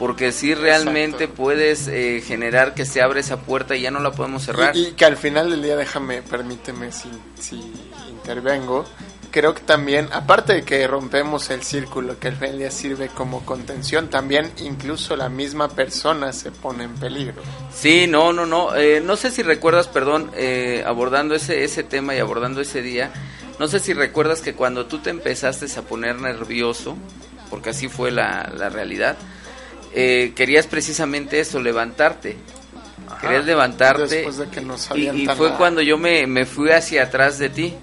porque si realmente Exacto. puedes eh, generar que se abre esa puerta y ya no la podemos cerrar. Y, y que al final del día, déjame, permíteme si, si intervengo. Creo que también, aparte de que rompemos el círculo, que al final del día sirve como contención, también incluso la misma persona se pone en peligro. Sí, no, no, no. eh, no sé si recuerdas, perdón, eh, abordando ese, ese tema y abordando ese día, no sé si recuerdas que cuando tú te empezaste a poner nervioso, porque así fue la, la realidad, eh, querías precisamente eso, levantarte. Ajá. Querías levantarte Después de que nos y, y fue cuando yo me, me fui hacia atrás de ti.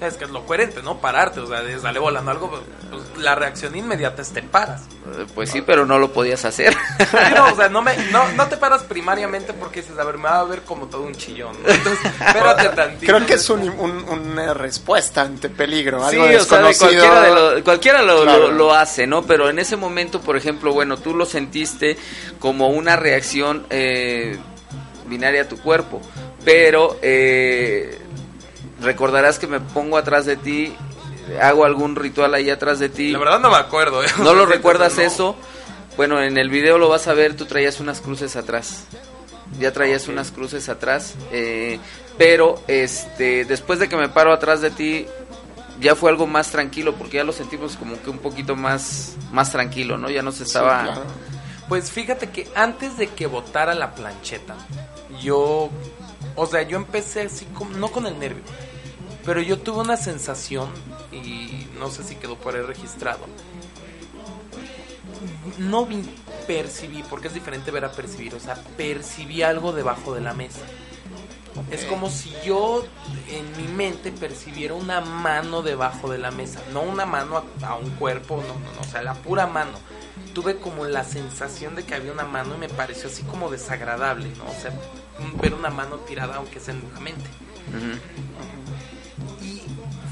Es que es lo coherente, ¿no? Pararte, o sea, sale volando algo, pues, la reacción inmediata es te paras. Eh, Pues sí, pero no lo podías hacer. Sí, no, o sea, no, me, no, no te paras primariamente porque dices, a ver, me va a ver como todo un chillón. ¿no? Entonces, espérate tantito. Creo que es un- un- una respuesta ante peligro, Sí, algo o sea, cualquiera, de lo- cualquiera lo, Claro. lo- lo hace, ¿no? Pero en ese momento, por ejemplo, bueno, tú lo sentiste como una reacción eh, binaria a tu cuerpo, pero eh, recordarás que me pongo atrás de ti, hago algún ritual ahí atrás de ti. La verdad no me acuerdo. ¿eh? ¿No lo recuerdas No. eso? Bueno, en el video lo vas a ver, tú traías unas cruces atrás. Ya traías unas cruces atrás. eh, pero este después de que me paro atrás de ti, ya fue algo más tranquilo porque ya lo sentimos como que un poquito más más tranquilo, ¿no? Ya no se estaba Sí, claro. Pues fíjate que antes de que votara la plancheta, yo, o sea, yo empecé así, como, no con el nervio, pero yo tuve una sensación, y no sé si quedó por ahí registrado, no vi, percibí, porque es diferente ver a percibir, o sea, percibí algo debajo de la mesa. Es como si yo en mi mente percibiera una mano debajo de la mesa, no una mano a, a un cuerpo, no, no, no, o sea, la pura mano. Tuve como la sensación de que había una mano y me pareció así como desagradable, ¿no? O sea, ver una mano tirada aunque sea en la mente. Ujú.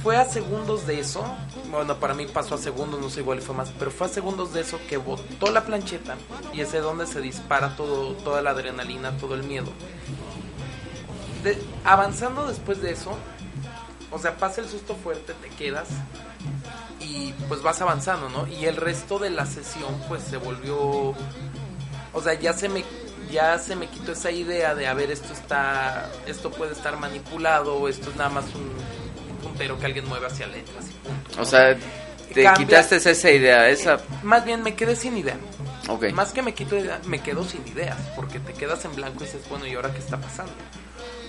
Fue a segundos de eso, bueno, para mí pasó a segundos, no sé igual y fue más, pero fue a segundos de eso que botó la plancheta y es de donde se dispara todo, toda la adrenalina, todo el miedo. Avanzando después de eso, o sea, pasa el susto fuerte, te quedas y pues vas avanzando, ¿no? Y el resto de la sesión pues se volvió, o sea, ya se me ya se me quitó esa idea de a ver esto está esto puede estar manipulado esto es nada más un puntero que alguien mueve hacia letras y punto. O ¿no? sea, te Cambia- quitaste esa idea, esa más bien me quedé sin idea. Ok. Más que me quito idea, me quedo sin ideas, porque te quedas en blanco y dices, bueno, ¿y ahora qué está pasando?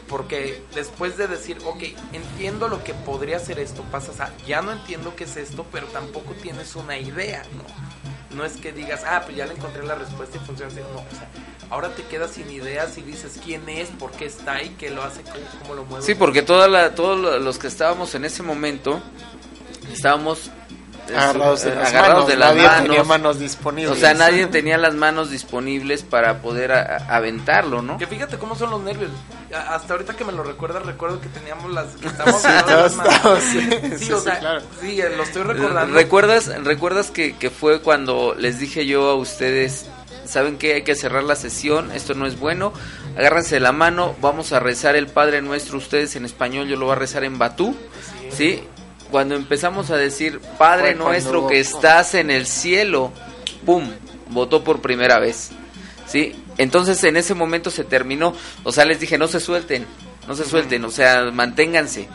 Porque después de decir, ok, entiendo lo que podría ser esto, pasas a, ya no entiendo qué es esto, pero tampoco tienes una idea, ¿no? No es que digas, ah, pues ya le encontré la respuesta y funciona así. No, o sea, ahora te quedas sin ideas y dices quién es, por qué está ahí, qué lo hace, cómo, cómo lo mueve. Sí, porque toda la, todos lo- los que estábamos en ese momento estábamos Agarrados de eh, las agarrados manos. de las Nadie manos. tenía manos disponibles. O sea, nadie tenía las manos disponibles para poder a- a- aventarlo, ¿no? Que fíjate cómo son los nervios. Hasta ahorita que me lo recuerdas, recuerdo que teníamos las. Que estábamos Sí, agarrados todos las manos. estábamos, sí, Sí, sí, o sí, sea, claro. sí, lo estoy recordando. ¿Recuerdas, recuerdas que, que fue cuando les dije yo a ustedes, ¿saben qué? Hay que cerrar la sesión, esto no es bueno, agárrense de la mano, vamos a rezar el Padre Nuestro, ustedes en español, yo lo voy a rezar en batú, ¿sí? Cuando empezamos a decir, Padre Nuestro que estás en el cielo, ¡pum! Votó por primera vez, ¿sí? Entonces en ese momento se terminó, o sea, les dije, no se suelten, no se suelten, o sea, manténganse,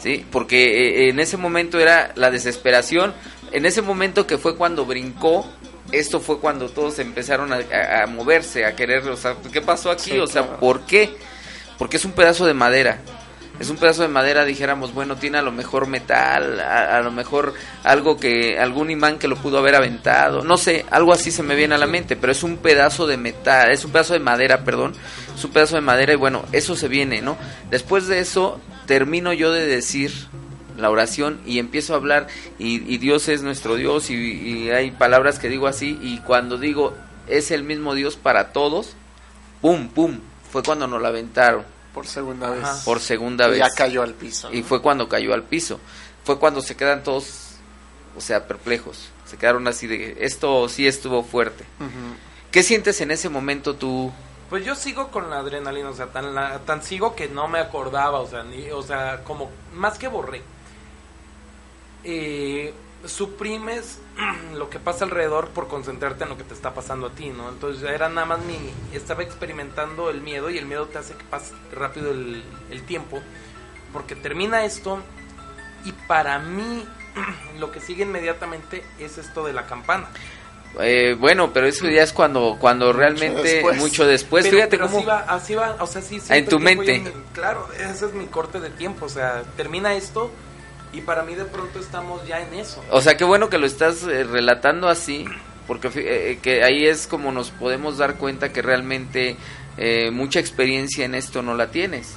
¿sí? Porque eh, en ese momento era la desesperación, en ese momento que fue cuando brincó, esto fue cuando todos empezaron a, a- a moverse, a querer, o sea, ¿qué pasó aquí? Sí, o sea, claro. ¿por qué? Porque es un pedazo de madera. Es un pedazo de madera, dijéramos, bueno, tiene a lo mejor metal, a, a lo mejor algo que, algún imán que lo pudo haber aventado, no sé, algo así se me viene a la mente, pero es un pedazo de metal, es un pedazo de madera, perdón, es un pedazo de madera y bueno, eso se viene, ¿no? Después de eso, termino yo de decir la oración y empiezo a hablar y, y Dios es nuestro Dios y, y hay palabras que digo así y cuando digo es el mismo Dios para todos, pum, pum, fue cuando nos la aventaron Por segunda vez. Ajá. por segunda Y vez. Ya cayó al piso. Y fue cuando cayó al piso. Fue cuando se quedan todos, o sea, perplejos. Se quedaron así de, esto sí estuvo fuerte. ¿Qué sientes en ese momento tú? Pues yo sigo con la adrenalina, o sea, tan, la- tan sigo que no me acordaba, o sea, ni, o sea, como más que borré. Eh, suprimes lo que pasa alrededor por concentrarte en lo que te está pasando a ti, ¿no? Entonces era nada más mi, estaba experimentando el miedo y el miedo te hace que pase rápido el, el tiempo, porque termina esto y para mí lo que sigue inmediatamente es esto de la campana. Eh, bueno, pero eso ya es cuando, cuando realmente después. mucho después. pero, Fíjate pero cómo. así va, así va, o sea, sí, en tu mente. me- claro, ese es mi corte de tiempo, o sea, termina esto y para mí de pronto estamos ya en eso. O sea, qué bueno que lo estás eh, relatando así, porque fi- eh, que ahí es como nos podemos dar cuenta que realmente eh, mucha experiencia en esto no la tienes.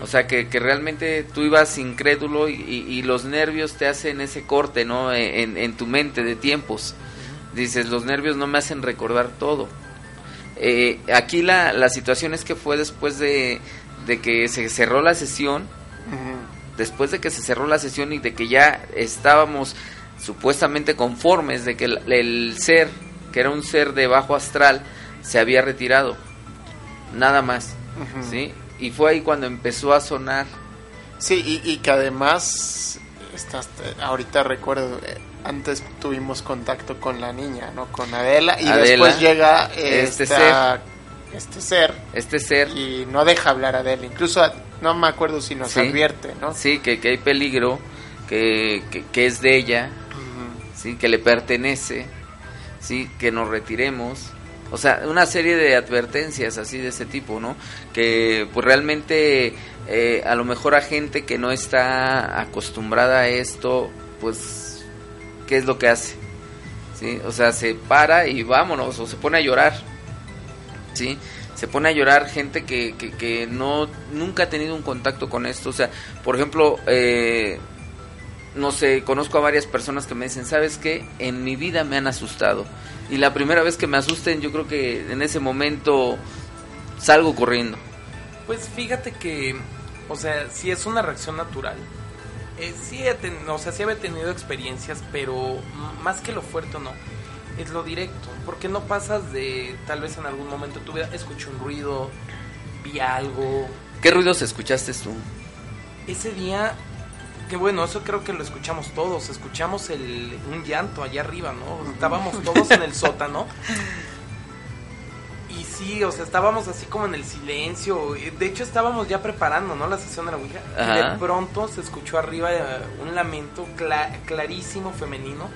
O sea, que, que realmente tú ibas incrédulo y, y- y los nervios te hacen ese corte, ¿no? E, En, en tu mente de tiempos. Dices, los nervios no me hacen recordar todo. Eh, aquí la, la situación es que fue después de, de que se cerró la sesión. Después de que se cerró la sesión y de que ya estábamos supuestamente conformes de que el, el ser, que era un ser de bajo astral, se había retirado. Nada más. ¿sí? Y fue ahí cuando empezó a sonar. Sí, y, y que además, estás, ahorita recuerdo, eh, antes tuvimos contacto con la niña, ¿no? Con Adela, y Adela, después llega este esta- este ser Este ser, y no deja hablar a Adela. Incluso, a- no me acuerdo si nos Sí. advierte, ¿no? sí, que, que hay peligro que, que, que es de ella. ¿sí? que le pertenece, ¿sí? que nos retiremos. O sea, una serie de advertencias así de ese tipo, ¿no? Que pues realmente eh, a lo mejor a gente que no está acostumbrada a esto, pues, ¿qué es lo que hace? ¿Sí? O sea, se para y vámonos, o se pone a llorar, ¿sí? Se pone a llorar gente que, que, que no, nunca ha tenido un contacto con esto. O sea, por ejemplo, eh, no sé, conozco a varias personas que me dicen, ¿sabes qué? En mi vida me han asustado. Y la primera vez que me asusten, yo creo que en ese momento salgo corriendo. Pues fíjate que, o sea, sí es una reacción natural. Eh, sí, o sea, sí había tenido experiencias, pero más que lo fuerte no, es lo directo. Porque no pasas de, tal vez en algún momento tu vida, escuché un ruido, vi algo. ¿Qué ruidos escuchaste tú? Ese día, que bueno, eso creo que lo escuchamos todos. Escuchamos el, un llanto allá arriba, ¿no? Estábamos todos en el sótano. Y sí, o sea, estábamos así como en el silencio. De hecho, estábamos ya preparando, ¿no? La sesión de la Ouija. Y de pronto se escuchó arriba eh, un lamento cla- clarísimo femenino.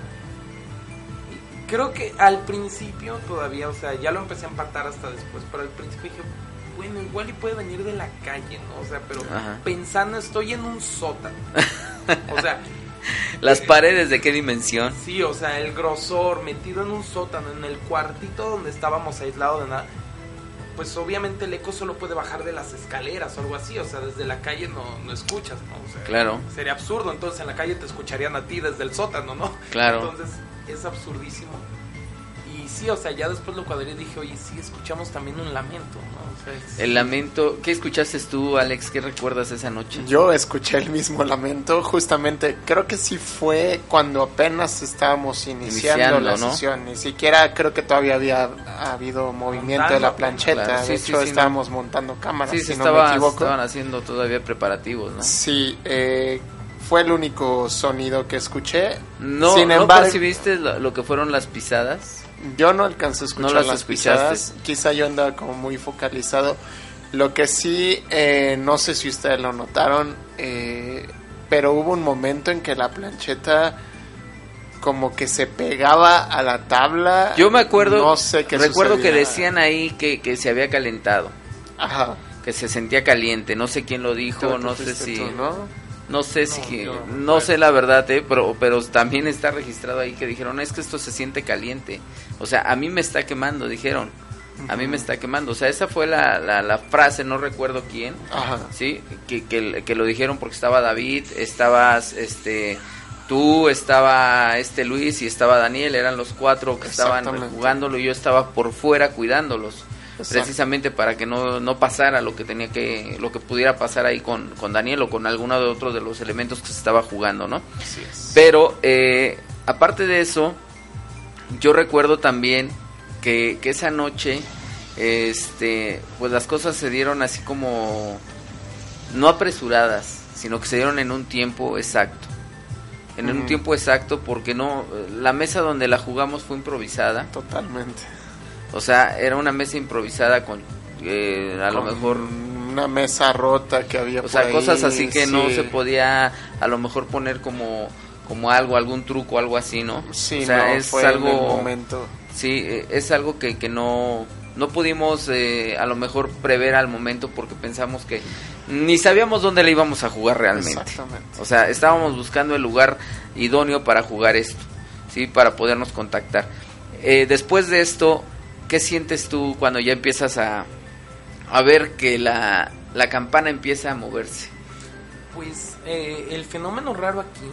Creo que al principio todavía, o sea, ya lo empecé a empatar hasta después, pero al principio dije, bueno, igual y puede venir de la calle, ¿no? O sea, pero Ajá. pensando, estoy en un sótano. O sea, ¿Las paredes de qué dimensión? Sí, o sea, el grosor metido en un sótano, en el cuartito donde estábamos aislados de nada. Pues obviamente el eco solo puede bajar de las escaleras o algo así, o sea, desde la calle no, no escuchas, ¿no? O sea, Claro. Sería absurdo, entonces en la calle te escucharían a ti desde el sótano, ¿no? Claro. Entonces es absurdísimo. Y sí, o sea, ya después lo cuadré y dije, oye, sí, escuchamos también un lamento, ¿no? O sea, es- El lamento. ¿Qué escuchaste tú, Alex? ¿Qué recuerdas esa noche? Yo escuché el mismo lamento, justamente, creo que sí fue cuando apenas estábamos iniciando, Iniciando, la ¿no? sesión, ni siquiera creo que todavía había habido movimiento de la Montando, plancheta, claro, sí, de sí, hecho sí, estábamos montando cámaras, sí, si se no estaba- me equivoco. estaban haciendo todavía preparativos, ¿no? Sí, eh, fue el único sonido que escuché. No, Sin ¿no embargo, percibiste lo, lo que fueron las pisadas? yo no alcancé a escuchar ¿No las las pisadas. Quizá yo andaba como muy focalizado. Lo que sí, eh, no sé si ustedes lo notaron, eh, pero hubo un momento en que la plancheta como que se pegaba a la tabla. Yo me acuerdo, No sé qué recuerdo que sucedía. decían ahí que, que se había calentado, Ajá. que se sentía caliente. No sé quién lo dijo, no sé si, tú, ¿no? No sé si, no no sé la verdad, eh, pero, pero también está registrado ahí que dijeron es que esto se siente caliente. O sea, a mí me está quemando, dijeron. A mí me está quemando. O sea, esa fue la, la, la frase, no recuerdo quién. Ajá. Sí, que, que, que lo dijeron porque estaba David, estabas este tú, estaba este Luis y estaba Daniel, eran los cuatro que estaban jugándolo y yo estaba por fuera cuidándolos. Exacto. Precisamente para que no, no pasara lo que tenía que, lo que pudiera pasar ahí con, con Daniel o con alguno de otros de los elementos que se estaba jugando, ¿no? Así es. Pero eh, aparte de eso, yo recuerdo también que, que esa noche, este, pues las cosas se dieron así como no apresuradas, sino que se dieron en un tiempo exacto. En un tiempo exacto, porque no, la mesa donde la jugamos fue improvisada. Totalmente. O sea, era una mesa improvisada con, eh, a lo Con mejor Una mesa rota que había o sea, por ahí, cosas así que no sí. se podía a lo mejor poner como como algo, algún truco, algo así, ¿no? Sí, o sea, no, es fue en el algo momento. sí, eh, es algo que, que no no pudimos eh, a lo mejor prever al momento porque pensamos que ni sabíamos dónde le íbamos a jugar realmente. Exactamente. O sea, estábamos buscando el lugar idóneo para jugar esto, ¿sí? Para podernos contactar. Eh, después de esto, ¿qué sientes tú cuando ya empiezas a, a ver que la, la campana empieza a moverse? Pues eh, el fenómeno raro aquí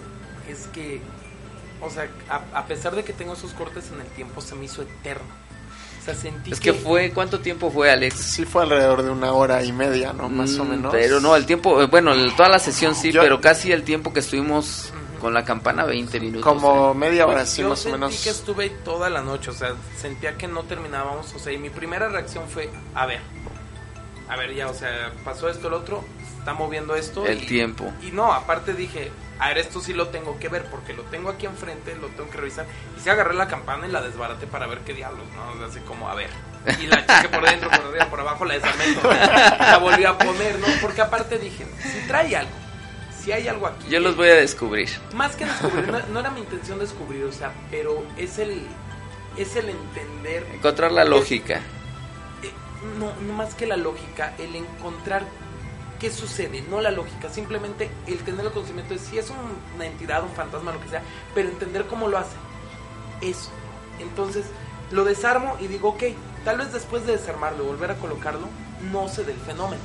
es que, o sea, a, a pesar de que tengo esos cortes en el tiempo, se me hizo eterno. O sea, sentí Es que fue, ¿cuánto tiempo fue, Alex? Sí fue alrededor de una hora y media, ¿no? Más o Mm, menos. Pero no, el tiempo, eh, bueno, el- toda la sesión sí, Yo- pero casi el tiempo que estuvimos con la campana, 20 minutos. Como ¿eh? media hora, Pues sí, más o sentí menos. que estuve toda la noche, o sea, sentía que no terminábamos, o sea, y mi primera reacción fue, a ver, a ver ya, o sea, pasó esto, el otro, se está moviendo esto. El y- tiempo. Y no, aparte dije, a ver, esto sí lo tengo que ver, porque lo tengo aquí enfrente, lo tengo que revisar. Y sí agarré la campana y la desbaraté para ver qué diablos, ¿no? O sea, así como, a ver. Y la chequé por dentro, por arriba, por abajo, la desarmé, la volví a poner, ¿no? Porque aparte dije, si trae algo, si hay algo aquí. Yo los voy a descubrir. Más que descubrir, no, no era mi intención descubrir, o sea, pero es el, es el entender. Encontrar la lógica. eh, no, no más que la lógica, el encontrar qué sucede, no la lógica, simplemente el tener el conocimiento de si es un- una entidad, un fantasma, lo que sea, pero entender cómo lo hace. Eso. Entonces, lo desarmo y digo, ok, tal vez después de desarmarlo y volver a colocarlo, no sé del fenómeno.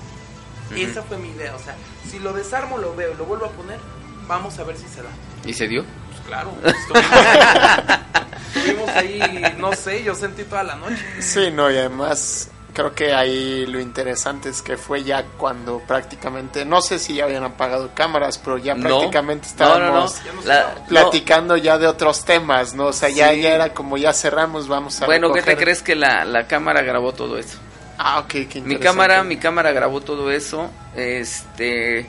Esa fue mi idea, o sea, si lo desarmo, lo veo y lo vuelvo a poner, vamos a ver si se da. ¿Y se dio? Pues claro, estuvimos, estuvimos ahí, no sé, yo sentí toda la noche. Sí, no, y además creo que ahí lo interesante es que fue ya cuando prácticamente, no sé si ya habían apagado cámaras, pero ya No. prácticamente No, no, no. estábamos. La- platicando ya de otros temas, ¿no? O sea, ya, Sí. ya era como ya cerramos, vamos a Bueno, ¿qué te recoger. crees que la, la cámara grabó todo eso? Ah, ok, qué. Mi cámara, mi cámara grabó todo eso. Este,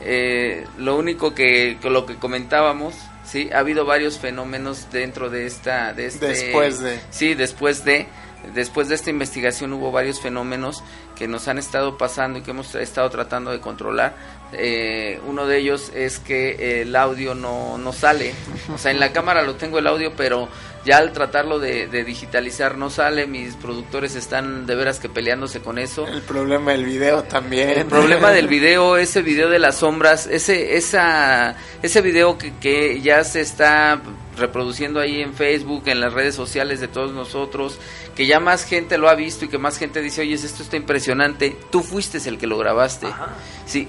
eh, lo único que, que lo que comentábamos, sí, ha habido varios fenómenos dentro de esta, de este, Después de. sí, después de, después de esta investigación hubo varios fenómenos que nos han estado pasando y que hemos estado tratando de controlar. Eh, uno de ellos es que el audio no, no sale, o sea, en la cámara lo tengo el audio, pero ya al tratarlo de, de digitalizar no sale. Mis productores están de veras que peleándose con eso. El problema del video también. El problema del video, ese video de las sombras, ese esa ese video que, que ya se está reproduciendo ahí en Facebook, en las redes sociales de todos nosotros, que ya más gente lo ha visto y que más gente dice, oye, esto está impresionante, tú fuiste el que lo grabaste. Ajá. Sí.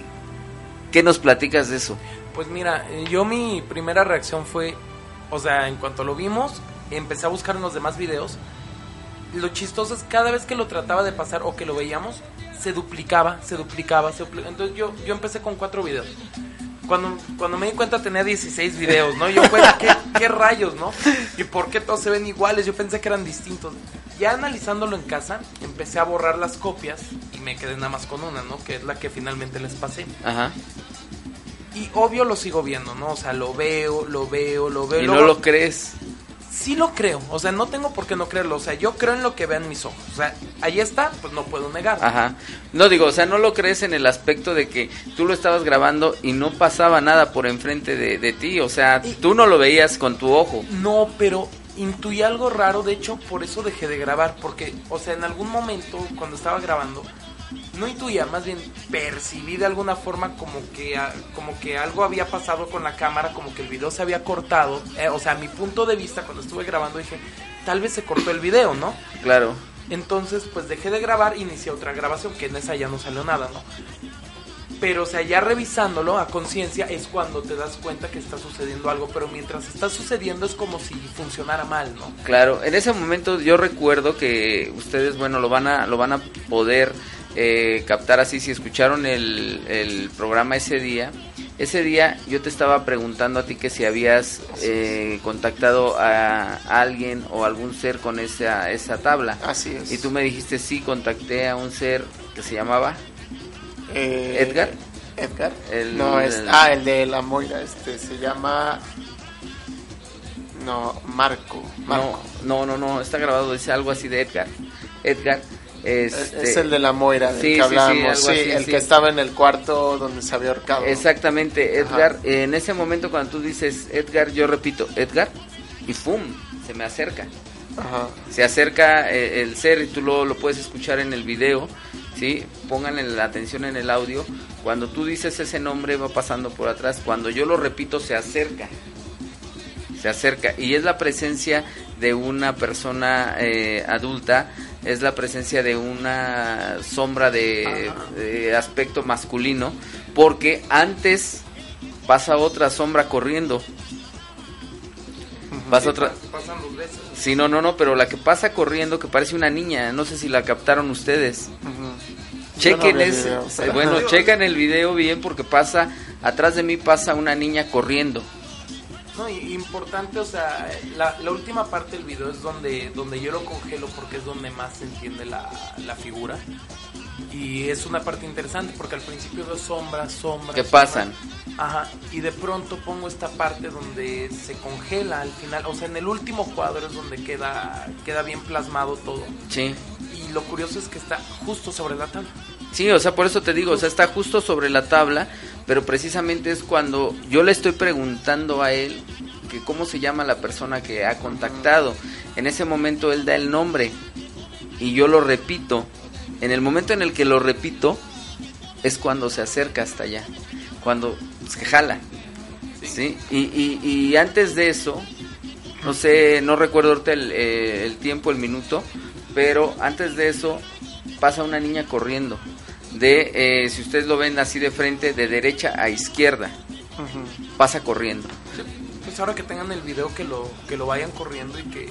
¿Qué nos platicas de eso? Pues mira, eh, yo mi primera reacción fue, o sea, en cuanto lo vimos, empecé a buscar en los demás videos. Lo chistoso es cada vez que lo trataba de pasar o que lo veíamos, se duplicaba, se duplicaba, se duplicaba. Entonces yo, yo empecé con cuatro videos. Cuando, cuando me di cuenta tenía 16 videos, ¿no? Yo, pues, ¿qué, ¿qué rayos, no? ¿Y por qué todos se ven iguales? Yo pensé que eran distintos. Ya analizándolo en casa, empecé a borrar las copias y me quedé nada más con una, ¿no? Que es la que finalmente les pasé. Ajá. Y obvio lo sigo viendo, ¿no? O sea, lo veo, lo veo, lo veo. Y luego- no lo crees. Sí lo creo, o sea, no tengo por qué no creerlo. O sea, yo creo en lo que vean mis ojos. O sea, ahí está, pues no puedo negar. Ajá. No digo, o sea, no lo crees en el aspecto de que tú lo estabas grabando y no pasaba nada por enfrente de, de ti. O sea, Y- tú no lo veías con tu ojo. No, pero intuí algo raro, de hecho, por eso dejé de grabar. Porque, o sea, en algún momento, cuando estaba grabando, no intuía, más bien percibí de alguna forma como que, como que algo había pasado con la cámara, como que el video se había cortado. Eh, o sea, a mi punto de vista, cuando estuve grabando, dije, tal vez se cortó el video, ¿no? Claro. Entonces, pues dejé de grabar, inicié otra grabación, que en esa ya no salió nada, ¿no? Pero, o sea, ya revisándolo a conciencia es cuando te das cuenta que está sucediendo algo, pero mientras está sucediendo es como si funcionara mal, ¿no? Claro, en ese momento yo recuerdo que ustedes, bueno, lo van a, lo van a poder eh, captar así si escucharon el, el programa ese día. Ese día yo te estaba preguntando a ti que si habías eh, contactado a alguien o algún ser con esa, esa tabla. Así es. Y tú me dijiste, sí, contacté a un ser que se llamaba... Eh, ¿Edgar? Edgar. El- no, es, el- ah, el de la Moira, este se llama. No, Marco. Marco. No, no, no, no, está grabado, dice algo así de Edgar. Edgar. Es, Este, es el de la Moira del sí, sí, que hablábamos. algo Sí, así, el que estaba en el cuarto donde se había ahorcado. Exactamente, Ajá. Edgar. En ese momento cuando tú dices Edgar, yo repito, Edgar, y ¡fum! Se me acerca. Ajá. Se acerca eh, el ser y tú lo, lo puedes escuchar en el video, ¿sí? Pónganle la atención en el audio. Cuando tú dices ese nombre va pasando por atrás. Cuando yo lo repito, se acerca. Se acerca. Y es la presencia de una persona eh, adulta, es la presencia de una sombra de, de aspecto masculino, porque antes pasa otra sombra corriendo. Pasa otra, Pasan dos veces. Sí, no, no, no, pero la que pasa corriendo que parece una niña, no sé si la captaron ustedes. Chequen no ese, video, eh, pero- bueno, chequen el video bien porque pasa, atrás de mí pasa una niña corriendo. No, y importante, o sea, la, la última parte del video es donde, donde yo lo congelo porque es donde más se entiende la, la figura. Y es una parte interesante porque al principio veo sombras, sombras. ¿Qué pasan? Ajá, y de pronto pongo esta parte donde se congela al final, o sea, en el último cuadro es donde queda, queda bien plasmado todo. Sí, Y lo curioso es que está justo sobre la tabla. Sí, o sea, por eso te digo, o sea, está justo sobre la tabla, pero precisamente es cuando yo le estoy preguntando a él que cómo se llama la persona que ha contactado. En ese momento él da el nombre y yo lo repito. En el momento en el que lo repito es cuando se acerca hasta allá, cuando se jala. ¿sí? Y, y, antes de eso, no sé, no recuerdo ahorita eh, el tiempo, el minuto, pero antes de eso pasa una niña corriendo de, eh, si ustedes lo ven así de frente, de derecha a izquierda, pasa corriendo. Pues ahora que tengan el video que lo, que lo vayan corriendo y que,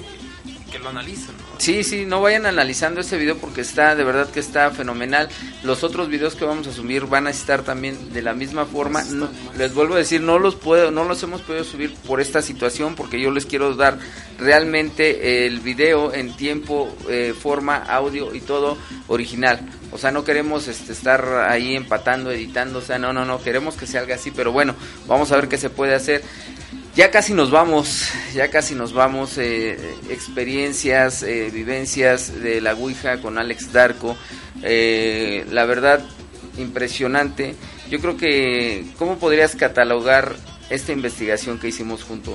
que lo analicen. ¿no? Sí, sí, no vayan analizando ese video porque está, de verdad que está fenomenal. Los otros videos que vamos a subir van a estar también de la misma forma. No- les vuelvo a decir, no los puedo, no los hemos podido subir por esta situación porque yo les quiero dar realmente el video en tiempo, eh, forma, audio y todo original. O sea, no queremos este, estar ahí empatando, editando, o sea, no, no, no, queremos que salga así, pero bueno, vamos a ver qué se puede hacer. Ya casi nos vamos, ya casi nos vamos. eh, experiencias, eh, vivencias de la Ouija con Alex Darko. eh, la verdad, impresionante. Yo creo que, ¿cómo podrías catalogar esta investigación que hicimos juntos?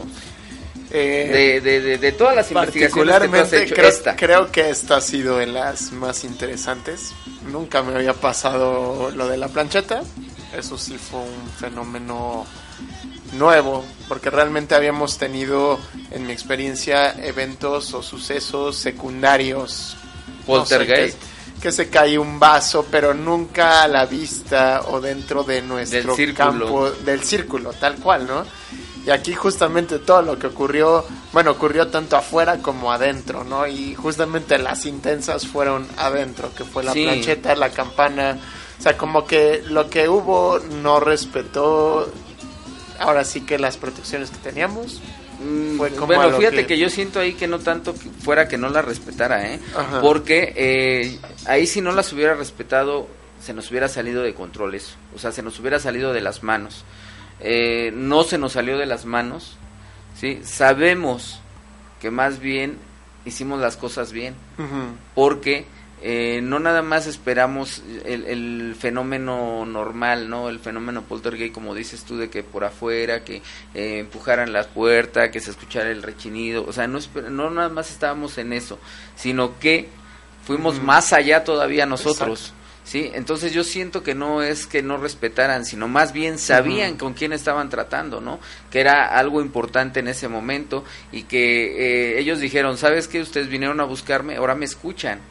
Eh, De, de, de, de todas las investigaciones que has particularmente hecho, creo, esta. creo que esta ha sido de las más interesantes. Nunca me había pasado lo de la plancheta. Eso sí fue un fenómeno nuevo, porque realmente habíamos tenido, en mi experiencia, eventos o sucesos secundarios. No sé, Poltergeist. que, que se cae un vaso, pero nunca a la vista o dentro de nuestro círculo. campo, del círculo, tal cual, ¿no? Y aquí justamente todo lo que ocurrió, bueno, ocurrió tanto afuera como adentro, ¿no? Y justamente las intensas fueron adentro, que fue la Sí. plancheta, la campana. O sea, como que lo que hubo no respetó, ahora sí que las protecciones que teníamos. Mm, Fue como bueno, fíjate que- que... yo siento ahí que no tanto que fuera que no la respetara, ¿eh? Ajá. Porque eh, ahí si no las hubiera respetado, se nos hubiera salido de control eso. O sea, se nos hubiera salido de las manos. Eh, no se nos salió de las manos, ¿sí? Sabemos que más bien hicimos las cosas bien porque eh, no nada más esperamos el, el fenómeno normal, ¿no? El fenómeno poltergeist, como dices tú, de que por afuera, que eh, empujaran la puerta, que se escuchara el rechinido, o sea, no, no nada más estábamos en eso, sino que fuimos más allá todavía nosotros. Exacto. Sí, entonces yo siento que no es que no respetaran, sino más bien sabían con quién estaban tratando, ¿no? Que era algo importante en ese momento y que eh, ellos dijeron, ¿sabes qué? Ustedes vinieron a buscarme, ahora me escuchan.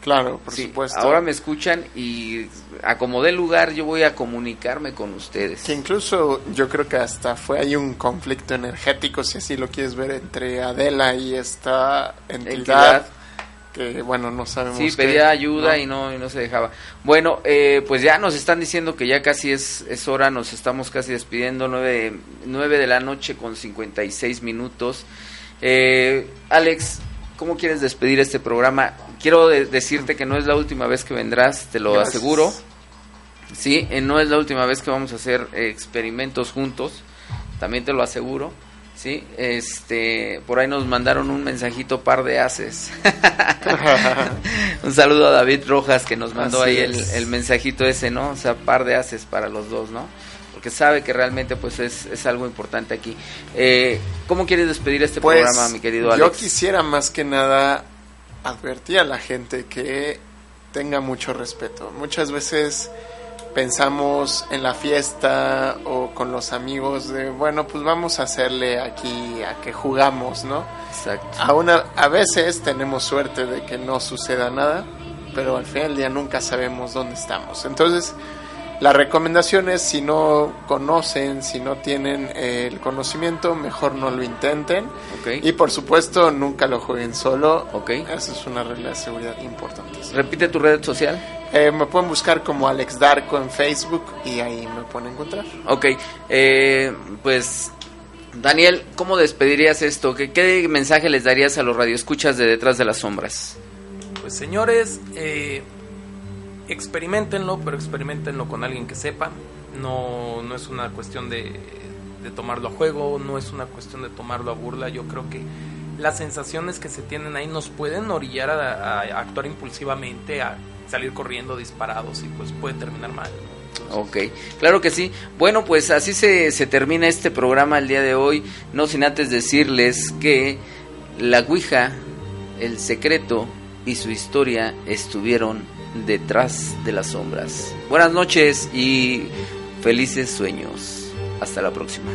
Claro, por Sí, supuesto. Ahora me escuchan y acomodé el lugar, yo voy a comunicarme con ustedes. Que incluso yo creo que hasta fue ahí un conflicto energético, si así lo quieres ver, entre Adela y esta entidad. Entidad. Que bueno, no sabemos. Sí, qué, pedía ayuda ¿no? y no y no se dejaba. Bueno, eh, pues ya nos están diciendo que ya casi es, es hora, nos estamos casi despidiendo, nueve, nueve de la noche con 56 minutos. Eh, Alex, ¿cómo quieres despedir este programa? Quiero de- decirte que no es la última vez que vendrás, te lo Gracias. aseguro. Sí, eh, no es la última vez que vamos a hacer eh, experimentos juntos, también te lo aseguro. Sí, este, por ahí nos mandaron un mensajito par de haces. un saludo a David Rojas que nos mandó Así ahí el, mensajito ese, ¿no? O sea, par de haces para los dos, ¿no? Porque sabe que realmente pues es, es algo importante aquí. Eh, ¿Cómo quieres despedir este Pues, programa, mi querido Yo Alex? quisiera más que nada advertir a la gente que tenga mucho respeto. Muchas veces pensamos en la fiesta o con los amigos de, bueno, pues vamos a hacerle aquí a que jugamos, ¿no? Exacto. A, una, a veces tenemos suerte de que no suceda nada, pero al final del día nunca sabemos dónde estamos. Entonces, la recomendación es si no conocen, si no tienen eh, el conocimiento, mejor no lo intenten. Y por supuesto, nunca lo jueguen solo. Ok. Esa es una regla de seguridad importantísima. Repite tu red social. Eh, me pueden buscar como Alex Darko en Facebook y ahí me pueden encontrar. Ok, eh, pues Daniel, ¿cómo despedirías esto? ¿Qué, ¿Qué mensaje les darías a los radioescuchas de Detrás de las Sombras? Pues señores, eh, experimentenlo, pero experimentenlo con alguien que sepa. No, no es una cuestión de, tomarlo a juego, no es una cuestión de tomarlo a burla. Yo creo que las sensaciones que se tienen ahí nos pueden orillar a, a actuar impulsivamente, a salir corriendo disparados y pues puede terminar mal. Ok, claro que sí. Bueno, pues así se, se termina este programa el día de hoy. No sin antes decirles que la Ouija, el secreto y su historia estuvieron detrás de las sombras. Buenas noches y felices sueños. Hasta la próxima.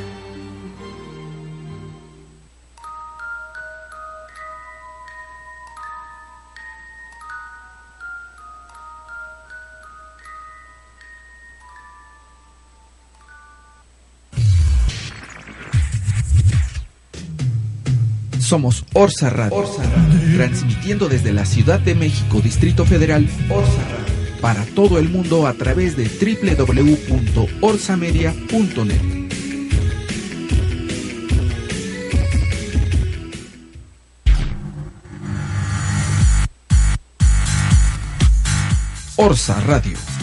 Somos Orsa Radio, transmitiendo desde la Ciudad de México, Distrito Federal, Orsa Radio, para todo el mundo a través de www.orsamedia.net. Orsa Radio.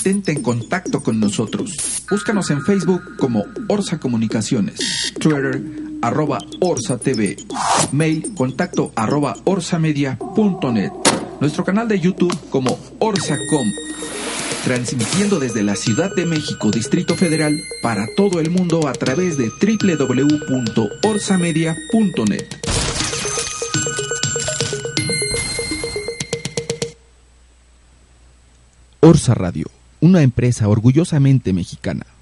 Mantente en contacto con nosotros. Búscanos en Facebook como Orsa Comunicaciones, Twitter arroba Orsa TV, mail contacto arroba orsamedia.net, nuestro canal de YouTube como Orsacom, transmitiendo desde la Ciudad de México, Distrito Federal, para todo el mundo a través de www.orsamedia.net. Orsa Radio, una empresa orgullosamente mexicana.